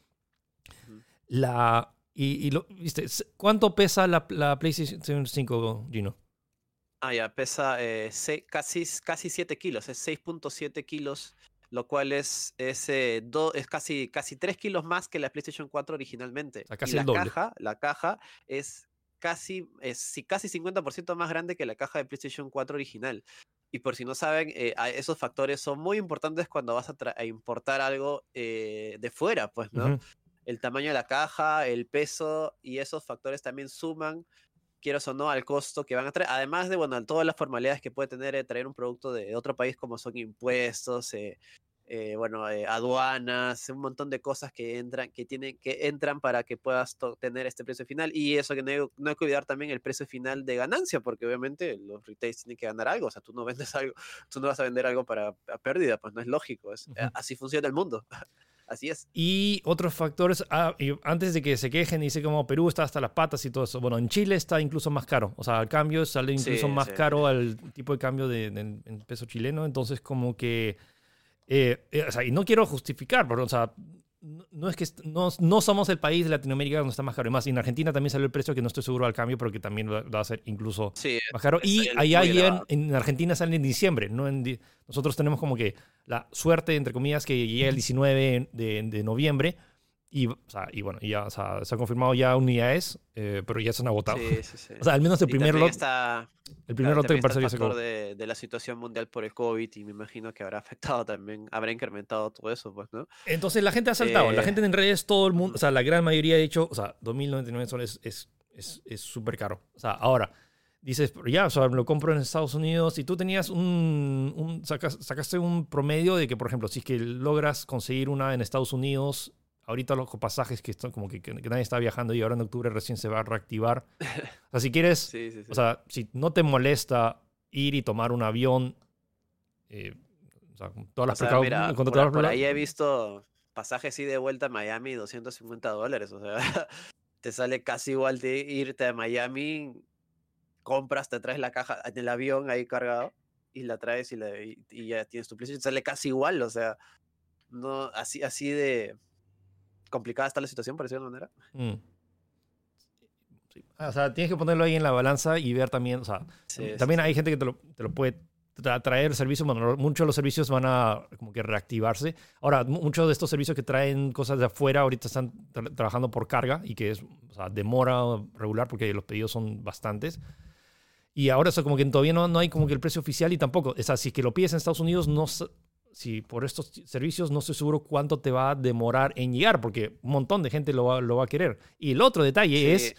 la... Y, y lo, ¿viste? ¿Cuánto pesa la, la PlayStation 5, Gino? Ah, ya, pesa eh, casi, casi 7 kilos, es 6.7 kilos, lo cual es, es, eh, do- es casi, casi 3 kilos más que la PlayStation 4 originalmente. sea, casi y la doble. caja, la caja es casi, es casi 50% más grande que la caja de PlayStation 4 original. Y por si no saben, eh, esos factores son muy importantes cuando vas a, importar algo eh, de fuera, pues, ¿no? El tamaño de la caja, el peso y esos factores también suman, quieras o no, al costo que van a traer. Además de, bueno, todas las formalidades que puede tener eh, traer un producto de otro país como son impuestos, eh, eh, bueno, eh, aduanas, un montón de cosas que entran, que tienen, que entran para que puedas tener este precio final. Y eso que no hay, no hay que olvidar también el precio final de ganancia, porque obviamente los retails tienen que ganar algo. O sea, tú no vendes algo, tú no vas a vender algo para a pérdida, pues no es lógico. Es. Así funciona el mundo. Así es. Y otros factores, ah, y antes de que se quejen, dice como Perú está hasta las patas y todo eso. Bueno, en Chile está incluso más caro. O sea, el cambio sale incluso Sí, más sí. caro al tipo de cambio de, de- en peso chileno. Entonces, como que. eh, eh, o sea, y no quiero justificar, pero, o sea, no, no es que no, no somos el país de Latinoamérica donde está más caro. Y más, en Argentina también salió el precio que no estoy seguro al cambio, pero que también va, va a ser incluso Sí, más caro. Y allá elevado. en Argentina salen en diciembre. No en di- Nosotros tenemos como que la suerte, entre comillas, que llega el 19 de, de noviembre. Y, o sea, y bueno, ya o sea, se ha confirmado ya unidades, eh, pero ya se han agotado. Sí, sí, sí. O sea, al menos el Y primer también lot, está, el primer lote que parece ya se de, de la situación mundial por el COVID y me imagino que habrá afectado también, habrá incrementado todo eso, pues, ¿no? Entonces la gente ha saltado. la Eh, gente en redes, todo el mundo, o sea, la gran mayoría ha dicho, o sea, 2.099 soles es es es súper caro. O sea, ahora, dices, pero ya, o sea, lo compro en Estados Unidos y tú tenías un, un sacas- sacaste un promedio de que, por ejemplo, si es que logras conseguir una en Estados Unidos, ahorita los pasajes que están como que, nadie está viajando y ahora en octubre recién se va a reactivar. O sea, si quieres, Sí, sí, sí. o sea, si no te molesta ir y tomar un avión, eh, o sea, con todas las sea, precau- mira, con por, todas las por precau- ahí he visto pasajes y de vuelta a Miami 250 dólares, o sea, te sale casi igual de irte a Miami, compras, te traes la caja en el avión ahí cargado y la traes y, la- y- y ya tienes tu PlayStation, te sale casi igual, o sea, no así así de complicada está la situación, por decirlo de una manera. Mm. Sí. O sea, tienes que ponerlo ahí en la balanza y ver también, o sea, Sí, también sí. hay gente que te lo, te lo puede traer servicios, bueno, muchos de los servicios van a como que reactivarse. Ahora, muchos de estos servicios que traen cosas de afuera ahorita están trabajando por carga y que es, o sea, demora regular porque los pedidos son bastantes. Y ahora eso como que todavía no, no hay como que el precio oficial y tampoco, o sea, si que lo pides en Estados Unidos, no si por estos servicios no estoy seguro cuánto te va a demorar en llegar, porque un montón de gente lo va, lo va a querer. Y el otro detalle es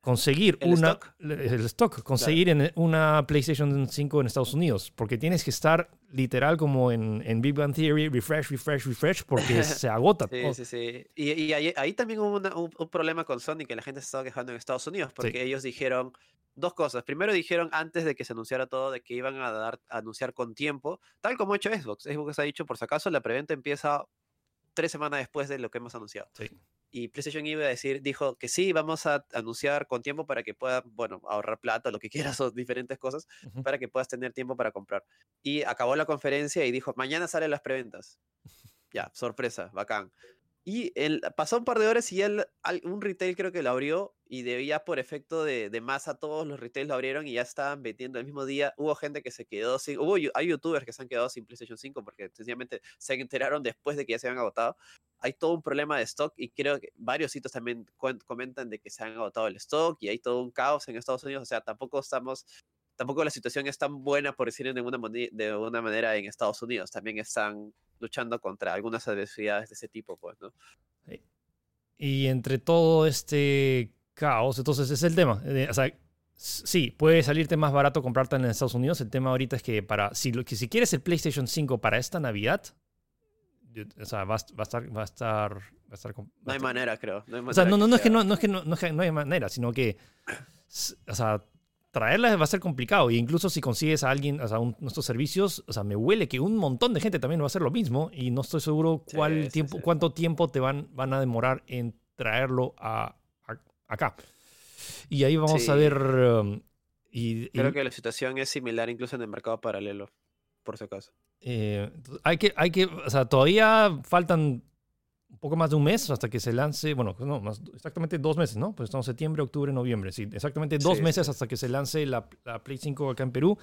conseguir ¿El una stock? el stock, conseguir en una PlayStation 5 en Estados Unidos, porque tienes que estar literal como en, en Big Bang Theory, refresh, refresh, refresh, porque se agota. Sí, todo. sí, sí. Y, y ahí, ahí también hubo una- un, un problema con Sony que la gente se estaba quejando en Estados Unidos porque ellos dijeron dos cosas. Primero dijeron antes de que se anunciara todo de que iban a dar a anunciar con tiempo, tal como ha hecho Xbox. Xbox ha dicho por si acaso la preventa empieza tres semanas después de lo que hemos anunciado. Sí. Y PlayStation iba a decir, dijo que sí, vamos a anunciar con tiempo para que puedas, bueno, ahorrar plata, lo que quieras o diferentes cosas, Ujú. para que puedas tener tiempo para comprar. Y acabó la conferencia y dijo, mañana salen las preventas. Ya, sorpresa, bacán. Y el, pasó un par de horas y al- un retail creo que lo abrió y debía por efecto de, de masa todos los retails lo abrieron y ya estaban vendiendo el mismo día. Hubo gente que se quedó sin, hubo, hay youtubers que se han quedado sin PlayStation 5 porque sencillamente se enteraron después de que ya se habían agotado. Hay todo un problema de stock y creo que varios sitios también comentan de que se han agotado el stock y hay todo un caos en Estados Unidos. O sea, tampoco estamos, tampoco la situación es tan buena por decir de una, de una manera en Estados Unidos. También están luchando contra algunas adversidades de ese tipo, pues, ¿no? Y entre todo este caos, entonces es el tema. eh, o sea, sí, puede salirte más barato comprarte en Estados Unidos. El tema ahorita es que para si, lo, que si quieres el PlayStation 5 para esta Navidad, o sea, va, a va a estar va a estar va a estar com- va No hay manera, creo. No hay O sea, no, no, no es que no, no es que no, no es que no hay manera, sino que o sea, traerla va a ser complicado. E incluso si consigues a alguien, o sea, un- nuestros servicios, o sea, me huele que un montón de gente también va a hacer lo mismo y no estoy seguro cuál sí, tiempo, sí. cuánto tiempo te van, van a demorar en traerlo a, a- acá. Y ahí vamos a ver. um, y, y, Creo que la situación es similar incluso en el mercado paralelo, por si acaso. eh, hay que, hay que, o sea, todavía faltan un poco más de un mes hasta que se lance, bueno, no, más, exactamente dos meses, ¿no? Pues estamos septiembre, octubre, noviembre, sí, exactamente dos Sí, meses sí. hasta que se lance la, la Play 5 acá en Perú.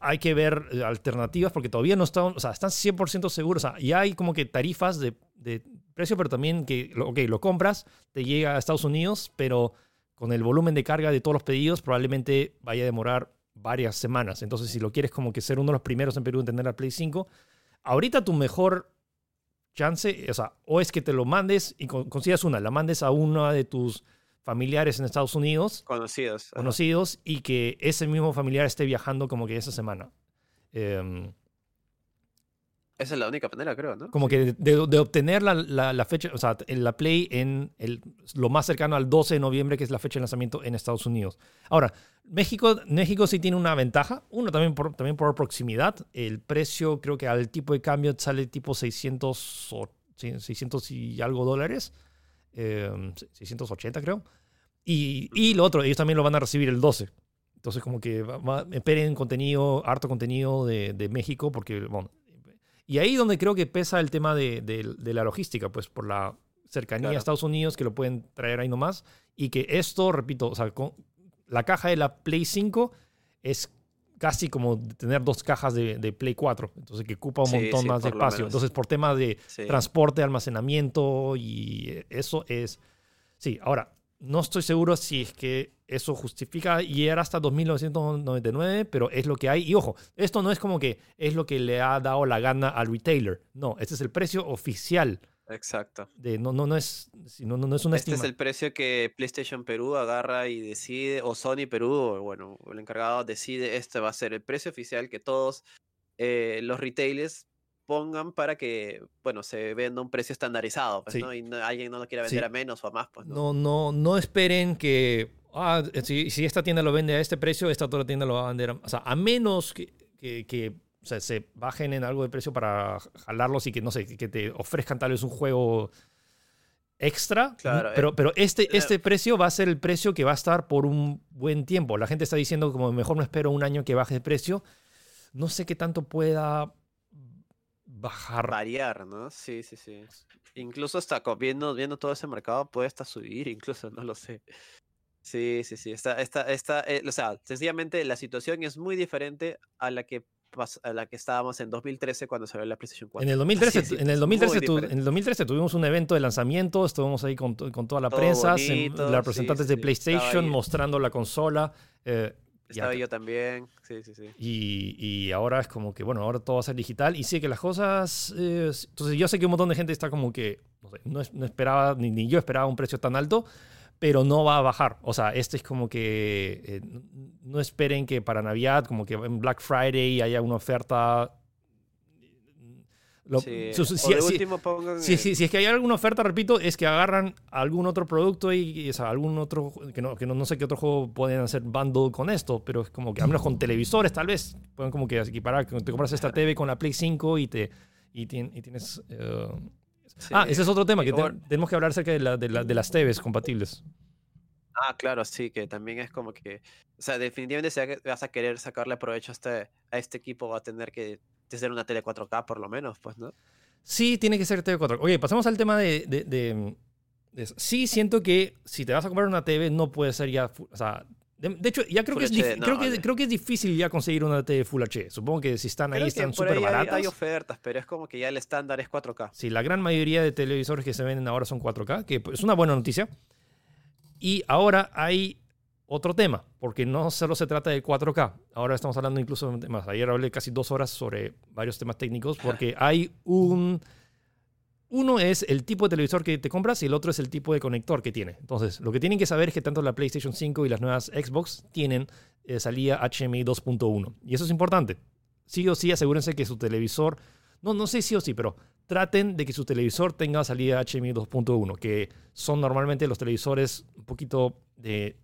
Hay que ver eh, alternativas porque todavía no están, o sea, están 100% seguros, o sea, ya hay como que tarifas de, de precio, pero también que, ok, lo compras, te llega a Estados Unidos, pero con el volumen de carga de todos los pedidos probablemente vaya a demorar varias semanas. Entonces, si lo quieres como que ser uno de los primeros en Perú en tener la Play 5, ahorita tu mejor chance, o sea, o es que te lo mandes y con- consigas una, la mandes a uno de tus familiares en Estados Unidos, Conocidos. ajá. conocidos, y que ese mismo familiar esté viajando como que esa semana. Em, Esa es la única manera, creo, ¿no? como que de, de obtener la, la- la fecha, o sea, la Play en el, lo más cercano al 12 de noviembre, que es la fecha de lanzamiento en Estados Unidos. Ahora, México, México sí tiene una ventaja, uno también por, también por proximidad. El precio, creo que al tipo de cambio sale tipo 600, o- sí, 600 y algo dólares, eh, 680 creo. Y, y lo otro, ellos también lo van a recibir el 12. Entonces, como que va- va- esperen contenido, harto contenido de, de México, porque, bueno, y ahí donde creo que pesa el tema de, de- de la logística, pues por la cercanía Claro. a Estados Unidos, que lo pueden traer ahí nomás, y que esto, repito, o sea, con- la caja de la Play 5 es casi como tener dos cajas de, de Play 4, entonces que ocupa un Sí, montón sí, más de espacio. Entonces, por temas de Sí. transporte, almacenamiento y eso es... Sí, ahora, no estoy seguro si es que eso justifica llegar hasta 2.999, pero es lo que hay. Y ojo, esto no es como que es lo que le ha dado la gana al retailer. No, este es el precio oficial. Exacto. De, no, no, no, es, no, no, es una Este es el precio que PlayStation Perú agarra y decide, o Sony Perú, o bueno, el encargado decide, este va a ser el precio oficial que todos eh, los retailers pongan para que, bueno, se venda un precio estandarizado, pues, Sí. ¿no? Y no- alguien no lo quiera vender Sí. a menos o a más, pues, ¿no? No, no, no esperen que ah, si, si esta tienda lo vende a este precio, esta otra tienda lo va a vender. a- O sea, a menos que, que, que, o sea, se bajen en algo de precio para jalarlos y que, no sé, que te ofrezcan tal vez un juego extra. Claro, pero, eh, pero este, eh, este precio va a ser el precio que va a estar por un buen tiempo. La gente está diciendo como mejor no espero un año que baje de precio. No sé qué tanto pueda bajar. Variar, ¿no? Sí, sí, sí. Incluso hasta viendo, viendo todo ese mercado puede hasta subir, incluso, no lo sé. Sí, sí, sí. Está, está, está, eh, o sea, sencillamente la situación es muy diferente a la que a la que estábamos en 2013 cuando salió la PlayStation 4. En el 2013, en el 2013, en el 2013 tuvimos un evento de lanzamiento, estuvimos ahí con, con toda la prensa, los representantes de PlayStation mostrando la consola. Eh, estaba yo también, sí, sí, sí. Y, y, ahora es como que, bueno, ahora todo va a ser digital. Y sí que las cosas... Eh, entonces yo sé que un montón de gente está como que, no, sé, no, no esperaba, ni, ni, yo esperaba un precio tan alto, pero no va a bajar. O sea, este es como que eh, no esperen que para Navidad, como que en Black Friday haya una oferta. Sí. si, si, si, es que hay alguna oferta, repito, es que agarran algún otro producto y, o sea, algún otro, que, no, que no, no, sé qué otro juego pueden hacer bundle con esto, pero es como que, al menos con televisores tal vez, pueden como que equiparar, que te compras esta TV con la Play 5 y, te, y, tienes... Eh, Ah, ese es otro tema, que tenemos que hablar acerca de, la, de, de, las TVs compatibles. Ah, claro, sí, que también es como que, o sea, definitivamente si vas a querer sacarle provecho a este, a este equipo, va a tener que ser una tele 4K por lo menos, pues, ¿no? Sí, tiene que ser TV 4K. Oye, pasemos al tema de, de, Sí, siento que si te vas a comprar una TV, no puede ser ya, o sea, de, hecho, ya creo que, es creo, que, creo que es difícil ya conseguir una TV Full HD. Supongo que si están ahí están súper baratas. Hay, ofertas, pero es como que ya el estándar es 4K. Sí, la gran mayoría de televisores que se venden ahora son 4K, que es una buena noticia. Y ahora hay otro tema, porque no solo se trata de 4K. Ahora estamos hablando incluso de más. Ayer hablé casi dos horas sobre varios temas técnicos, porque hay un uno es el tipo de televisor que te compras y el otro es el tipo de conector que tiene. Entonces, lo que tienen que saber es que tanto la PlayStation 5 y las nuevas Xbox tienen eh, salida HDMI 2.1. Y eso es importante. Sí o sí, asegúrense que su televisor, no, no sé sí o sí, pero traten de que su televisor tenga salida HDMI 2.1, que son normalmente los televisores un poquito de,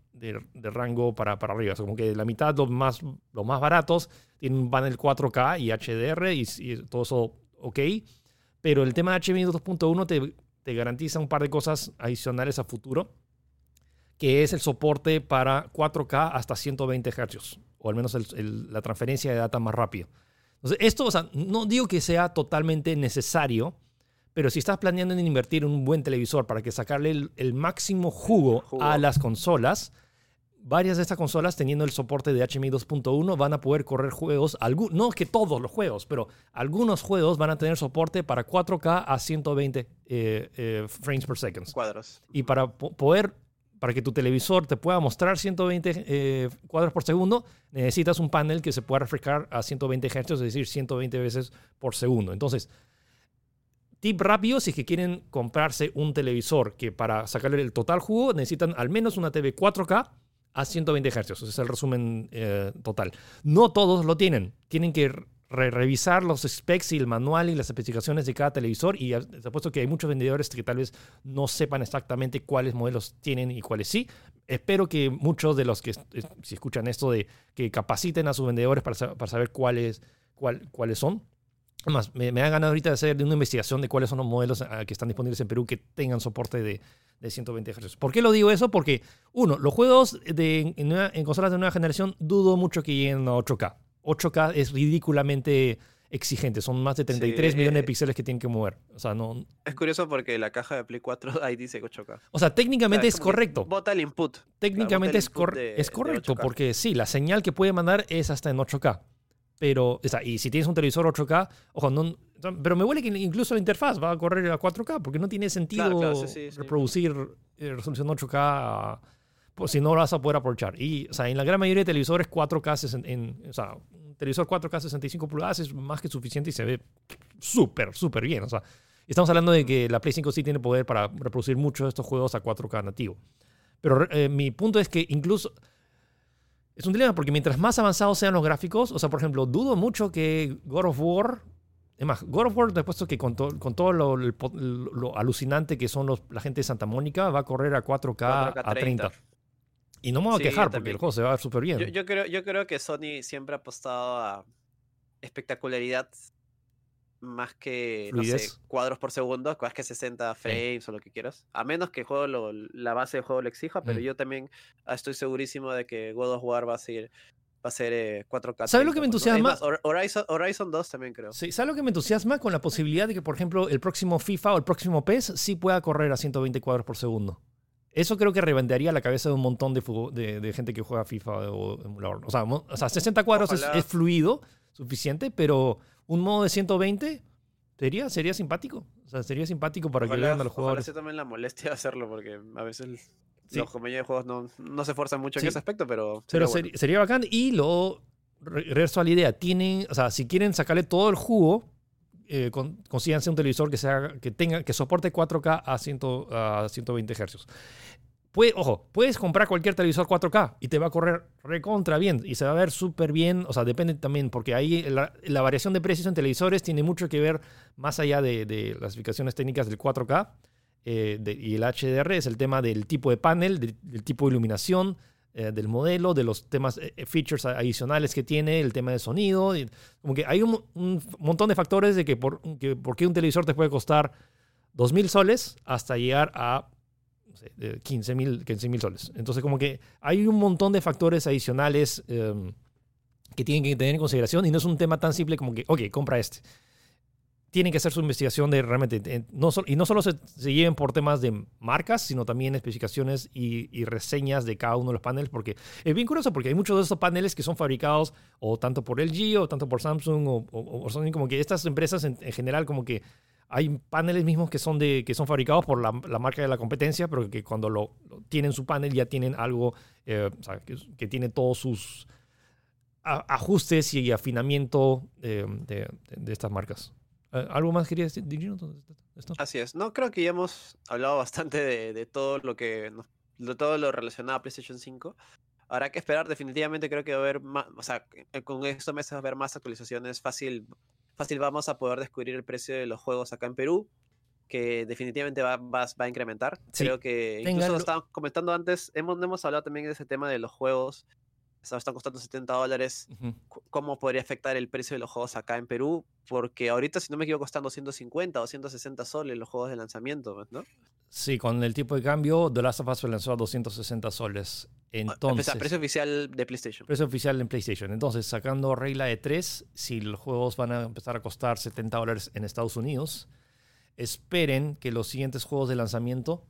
rango para, para arriba. como que la mitad, los más, los más baratos, tienen un panel 4K y HDR y, y todo eso ok pero el tema de HDMI 2.1 te, te garantiza un par de cosas adicionales a futuro, que es el soporte para 4K hasta 120 Hz, o al menos la transferencia de data más rápido. Entonces, esto, o sea, no digo que sea totalmente necesario, pero si estás planeando en invertir en un buen televisor para que sacarle el, máximo jugo, a las consolas, varias de estas consolas teniendo el soporte de HDMI 2.1 van a poder correr juegos, no que todos los juegos, pero algunos juegos van a tener soporte para 4K a 120 eh, eh, frames per second. Cuadros. Y para poder, para que tu televisor te pueda mostrar 120 eh, cuadros por segundo, necesitas un panel que se pueda refrescar a 120 Hz, es decir, 120 veces por segundo. Entonces, tip rápido, si es que quieren comprarse un televisor que para sacarle el total jugo necesitan al menos una TV 4K a 120 Hz. Ese es el resumen eh, total. No todos lo tienen. Tienen que revisar los specs y el manual y las especificaciones de cada televisor y se puesto que hay muchos vendedores que tal vez no sepan exactamente cuáles modelos tienen y cuáles sí. Espero que muchos de los que si escuchan esto de que capaciten a sus vendedores para, para saber cuáles, cuál, cuáles son. Además, me, me, han ganado ahorita de hacer una investigación de cuáles son los modelos ah, que están disponibles en Perú que tengan soporte de, de 120 Hz. ¿Por qué lo digo eso? Porque, uno, los juegos de, en, consolas de nueva generación dudo mucho que lleguen a 8K. 8K es ridículamente exigente, son más de 33 millones de eh, píxeles que tienen que mover. O sea, no... Es curioso porque la caja de Play 4 ahí dice 8K. O sea, técnicamente es correcto. Bota el input. Técnicamente es, es correcto porque sí, la señal que puede mandar es hasta en 8K. Pero, o sea, y si tienes un televisor 8K, ojo, no, pero me huele que incluso la interfaz va a correr a 4K, porque no tiene sentido reproducir eh, resolución 8K pues, si no lo vas a poder aprovechar. Y, o sea, en la gran mayoría de televisores 4K, en, o sea, un televisor 4K 65 pulgadas es más que suficiente y se ve súper, súper bien. O sea, estamos hablando de que la Play 5 sí tiene poder para reproducir muchos de estos juegos a 4K nativo. Pero eh, mi punto es que incluso es un dilema porque mientras más avanzados sean los gráficos, o sea, por ejemplo, dudo mucho que God of War es más, God of War, después que con, con todo lo, alucinante que son los, la gente de Santa Mónica, va a correr a 4K, a 30. Y no me voy a quejar porque el juego se va a ver súper bien. Yo, creo, yo creo que Sony siempre ha apostado a espectacularidad más que no sé, cuadros por segundo, más que 60 frames o lo que quieras. A menos que el juego la base del juego lo exija, pero mm. yo también estoy segurísimo de que God of War va a seguir va a ser 4K. Eh, ¿Sabes lo que me entusiasma? Horizon, 2 también creo. Sí, ¿sabes lo que me entusiasma? Con la posibilidad de que, por ejemplo, el próximo FIFA o el próximo PES sí pueda correr a 120 cuadros por segundo. Eso creo que revendería la cabeza de un montón de, de, de, gente que juega FIFA o emulador. O sea, o sea 60 cuadros es, es, fluido, suficiente, pero un modo de 120 sería, sería simpático. O sea, sería simpático para que vean a los jugadores. Ojalá también la molestia de hacerlo, porque a veces los compañeros de juegos no, no se esfuerzan mucho en ese aspecto, pero. Sería, pero sería, bacán. Y lo regreso a la idea. Tienen, o sea, si quieren sacarle todo el jugo, eh, con, consíganse un televisor que, sea, que, tenga, que soporte 4K a, 100, a 120 Hz. Puede, ojo, puedes comprar cualquier televisor 4K y te va a correr recontra bien y se va a ver súper bien. O sea, depende también, porque ahí la, variación de precios en televisores tiene mucho que ver más allá de, las explicaciones técnicas del 4K eh, y el HDR, es el tema del tipo de panel, del, tipo de iluminación, eh, del modelo, de los temas, eh, features adicionales que tiene, el tema de sonido. Y, como que hay un, un, montón de factores de que por, que por qué un televisor te puede costar 2.000 soles hasta llegar a no sé, 15.000 15 soles. Entonces como que hay un montón de factores adicionales eh, que tienen que tener en consideración y no es un tema tan simple como que, ok, compra este tienen que hacer su investigación de realmente, no y no solo se, se, lleven por temas de marcas, sino también especificaciones y, y, reseñas de cada uno de los paneles, porque es bien curioso, porque hay muchos de esos paneles que son fabricados o tanto por LG o tanto por Samsung o, o, o Sony, como que estas empresas en, en, general como que hay paneles mismos que son, de, que son fabricados por la, la marca de la competencia, pero que cuando lo, lo tienen su panel ya tienen algo eh, o sea, que, que tiene todos sus ajustes y afinamiento eh, de, de, estas marcas. ¿Algo más querías decir, Esto? Así es. No, creo que ya hemos hablado bastante de, de todo lo que. de todo lo relacionado a PlayStation 5. Habrá que esperar, definitivamente creo que va a haber más. O sea, con estos meses va a haber más actualizaciones. Fácil, fácil vamos a poder descubrir el precio de los juegos acá en Perú. Que definitivamente va, va, va a incrementar. Sí. Creo que. Incluso lo estábamos comentando antes. Hemos, hemos hablado también de ese tema de los juegos están costando 70 dólares, uh -huh. ¿cómo podría afectar el precio de los juegos acá en Perú? Porque ahorita, si no me equivoco, están 250 o 160 soles los juegos de lanzamiento, ¿no? Sí, con el tipo de cambio, The Last of Us se lanzó a 260 soles. Entonces, Empezar, precio oficial de PlayStation. Precio oficial en PlayStation. Entonces, sacando regla de 3, si los juegos van a empezar a costar 70 dólares en Estados Unidos, esperen que los siguientes juegos de lanzamiento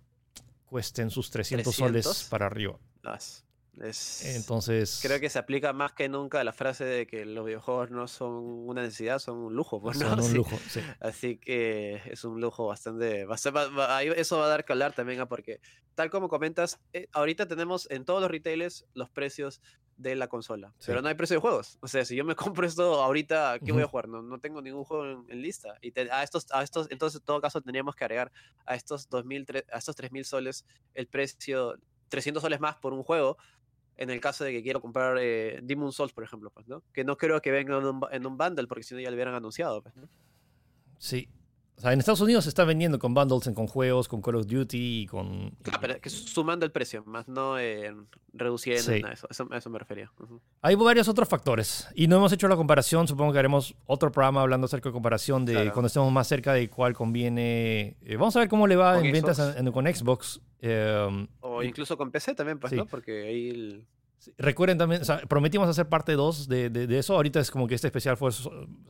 cuesten sus 300, 300? soles para arriba. Las. Es, Entonces. Creo que se aplica más que nunca la frase de que los videojuegos no son una necesidad, son un lujo. Pues, ¿no? Son un lujo, sí. Así que es un lujo bastante. Eso va a dar que hablar también, ¿ah? porque tal como comentas, eh, ahorita tenemos en todos los retailers los precios de la consola, sí. pero no hay precio de juegos. O sea, si yo me compro esto ahorita, ¿qué uh -huh. voy a jugar? No, no tengo ningún juego en, en lista. Y te, a, estos, a estos, entonces, en todo caso, tendríamos que agregar a estos 2000, a estos 3000 soles el precio. 300 soles más por un juego, en el caso de que quiero comprar eh, Demon Souls, por ejemplo, pues, ¿no? Que no creo que venga en un, en un bundle, porque si no ya lo hubieran anunciado, pues, ¿no? Sí. O sea, en Estados Unidos se está vendiendo con bundles, con juegos, con Call of Duty y con... Ah, pero que sumando el precio, más no eh, reduciendo sí. nada, eso, eso, eso, me refería. Uh -huh. Hay varios otros factores y no hemos hecho la comparación, supongo que haremos otro programa hablando acerca de comparación de claro. cuando estemos más cerca de cuál conviene... Eh, vamos a ver cómo le va en ventas en, con Xbox. Eh, o incluso con PC también, pues, sí. ¿no? Porque ahí... El Recuerden también, o sea, prometimos hacer parte 2 de, de, de, eso. Ahorita es como que este especial fue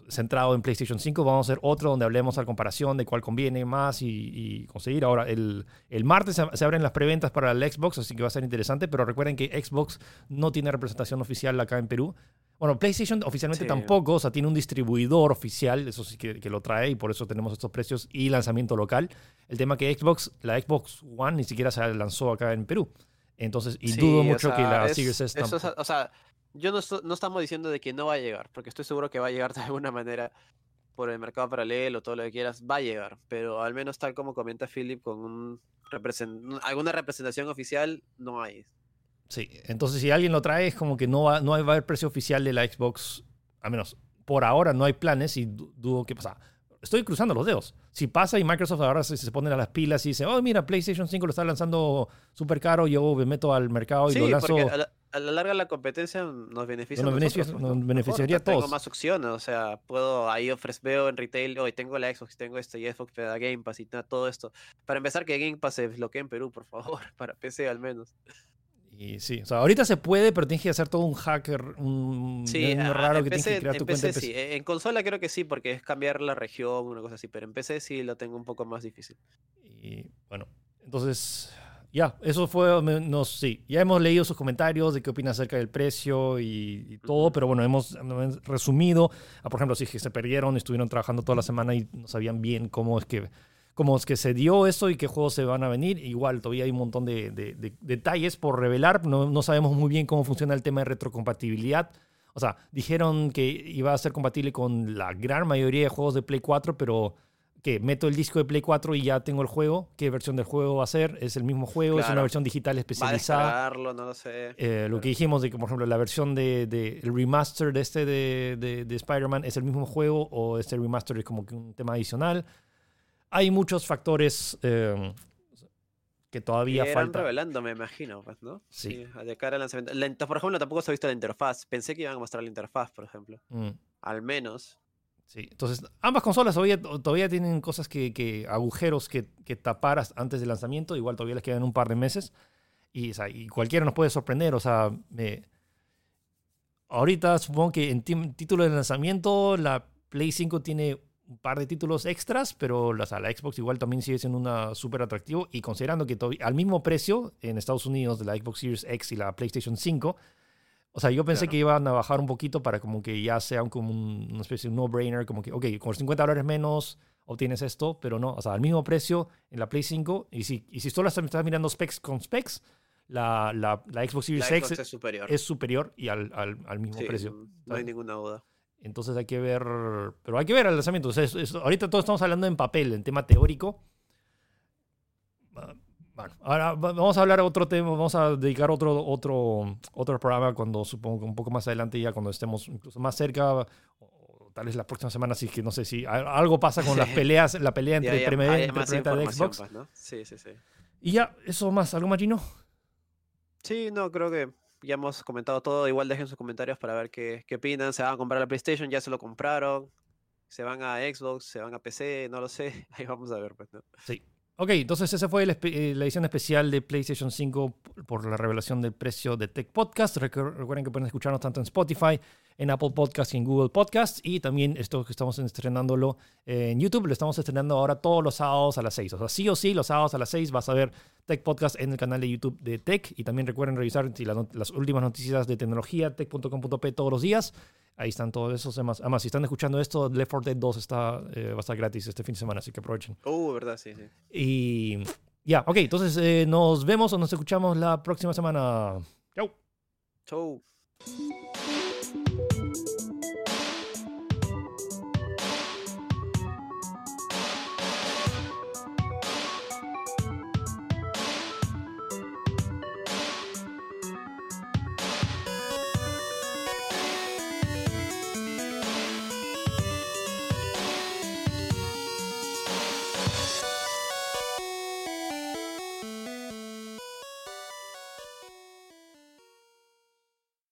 centrado en PlayStation 5. Vamos a hacer otro donde hablemos a la comparación de cuál conviene más y, y conseguir. Ahora, el, el martes se, se, abren las preventas para el Xbox, así que va a ser interesante. Pero recuerden que Xbox no tiene representación oficial acá en Perú. Bueno, PlayStation oficialmente sí. tampoco, o sea, tiene un distribuidor oficial, eso sí que, que, lo trae y por eso tenemos estos precios y lanzamiento local. El tema que Xbox, la Xbox One ni siquiera se lanzó acá en Perú. Entonces, y sí, dudo mucho o sea, que la es, Series S eso es, O sea, yo no, no, estamos diciendo de que no va a llegar, porque estoy seguro que va a llegar de alguna manera por el mercado paralelo, todo lo que quieras, va a llegar, pero al menos tal como comenta Philip, con un represent alguna representación oficial, no hay. Sí, entonces si alguien lo trae, es como que no va, no va a haber precio oficial de la Xbox, al menos por ahora no hay planes y dudo que pasa. Estoy cruzando los dedos. Si pasa y Microsoft ahora se, se pone a las pilas y dice, oh, mira, PlayStation 5 lo está lanzando súper caro, yo me meto al mercado y sí, lo lanzo. Porque a la, a la larga la competencia nos beneficia nos, beneficia, nosotros, nos ¿no? beneficiaría a todos. Tengo más opciones, o sea, puedo ahí ofrecer, veo en retail, hoy tengo la Xbox, tengo esto y Xbox da Game Pass y todo esto. Para empezar, que Game Pass se bloquee en Perú, por favor, para PC al menos. Y sí, o sea, ahorita se puede, pero tienes que hacer todo un hacker, un, sí, un raro que PC, tienes que crear tu PC cuenta. Sí. En consola creo que sí, porque es cambiar la región, una cosa así, pero en PC sí lo tengo un poco más difícil. Y bueno, entonces, Ya, eso fue, nos, sí, ya hemos leído sus comentarios de qué opinan acerca del precio y, y todo, pero bueno, hemos, hemos resumido, ah, por ejemplo, si es que se perdieron, estuvieron trabajando toda la semana y no sabían bien cómo es que, cómo es que se dio eso y qué juegos se van a venir, igual todavía hay un montón de, de- de detalles por revelar, no, no sabemos muy bien cómo funciona el tema de retrocompatibilidad. O sea, dijeron que iba a ser compatible con la gran mayoría de juegos de Play 4, pero que meto el disco de Play 4 y ya tengo el juego. ¿Qué versión del juego va a ser? ¿Es el mismo juego? ¿Es una Claro. versión digital Va a especializada? no lo sé. Eh, lo Claro. que dijimos de que, por ejemplo, la versión de, de- el remaster de este de, de- de Spider-Man es el mismo juego o este remaster es como que un tema adicional. Hay muchos factores eh, que todavía irán falta. revelando, me imagino, pues, ¿no? Sí. De cara al lanzamiento. La por ejemplo, tampoco se ha visto la interfaz. Pensé que iban a mostrar la interfaz, por ejemplo. Mm. Al menos. Sí, entonces ambas consolas todavía, todavía tienen cosas que, que agujeros que, que tapar antes del lanzamiento, igual todavía les quedan un par de meses y, o sea, y cualquiera nos puede sorprender, o sea, me- ahorita supongo que en título de lanzamiento la Play 5 tiene un par de títulos extras, pero la, o sea, la Xbox igual también sigue siendo una súper atractivo y considerando que al mismo precio en Estados Unidos de la Xbox Series X y la PlayStation 5, o sea, yo pensé Claro. que iban a bajar un poquito para como que ya sea un- como un- una especie de no-brainer, como que, ok, con 50 dólares menos obtienes esto, pero no, o sea, al mismo precio en la Play 5, y si, y si solo estás, mirando specs con specs, la, la, la Xbox Series La X Xbox es superior. es superior y al, al, al mismo Sí, precio. No hay ninguna duda. Entonces hay que ver, pero hay que ver el lanzamiento. O sea, es- es- ahorita todos estamos hablando en papel, en tema teórico. Ah, Bueno, ahora va- vamos a hablar otro tema, vamos a dedicar otro, otro, otro programa cuando supongo que un poco más adelante ya cuando estemos incluso más cerca, o, o tal vez la próxima semana, así que no sé si algo pasa con las peleas, la pelea Y entre, de información, Xbox. pues, ¿no? Sí, sí, sí. Y ya, eso más, ¿algo más, Gino? Sí, no, creo que ya hemos comentado todo. Igual dejen sus comentarios para ver qué, qué opinan. ¿Se van a comprar la PlayStation? ¿Ya se lo compraron? ¿Se van a Xbox? ¿Se van a PC? No lo sé. Ahí vamos a ver, pues, ¿no? Sí. Ok, entonces esa fue espe- eh, la edición especial de PlayStation 5 p- por la revelación del precio de Tech Podcast. Recu- Recuerden que pueden escucharnos tanto en Spotify, en Apple Podcasts y en Google Podcasts. Y también esto que estamos estrenándolo en YouTube, lo estamos estrenando ahora todos los sábados a las 6. O sea, sí o sí, los sábados a las 6 vas a ver Tech Podcast en el canal de YouTube de Tech. Y también recuerden revisar la not- las últimas noticias de tecnología, tech.com.p todos los días. Ahí están todos esos temas. Además, si están escuchando esto, Left 4 Dead 2 está, eh, va a estar gratis este fin de semana, así que aprovechen. Uh, verdad, sí, sí. Y ya, ok, entonces eh, nos vemos o nos escuchamos la próxima semana. Chau. Chau.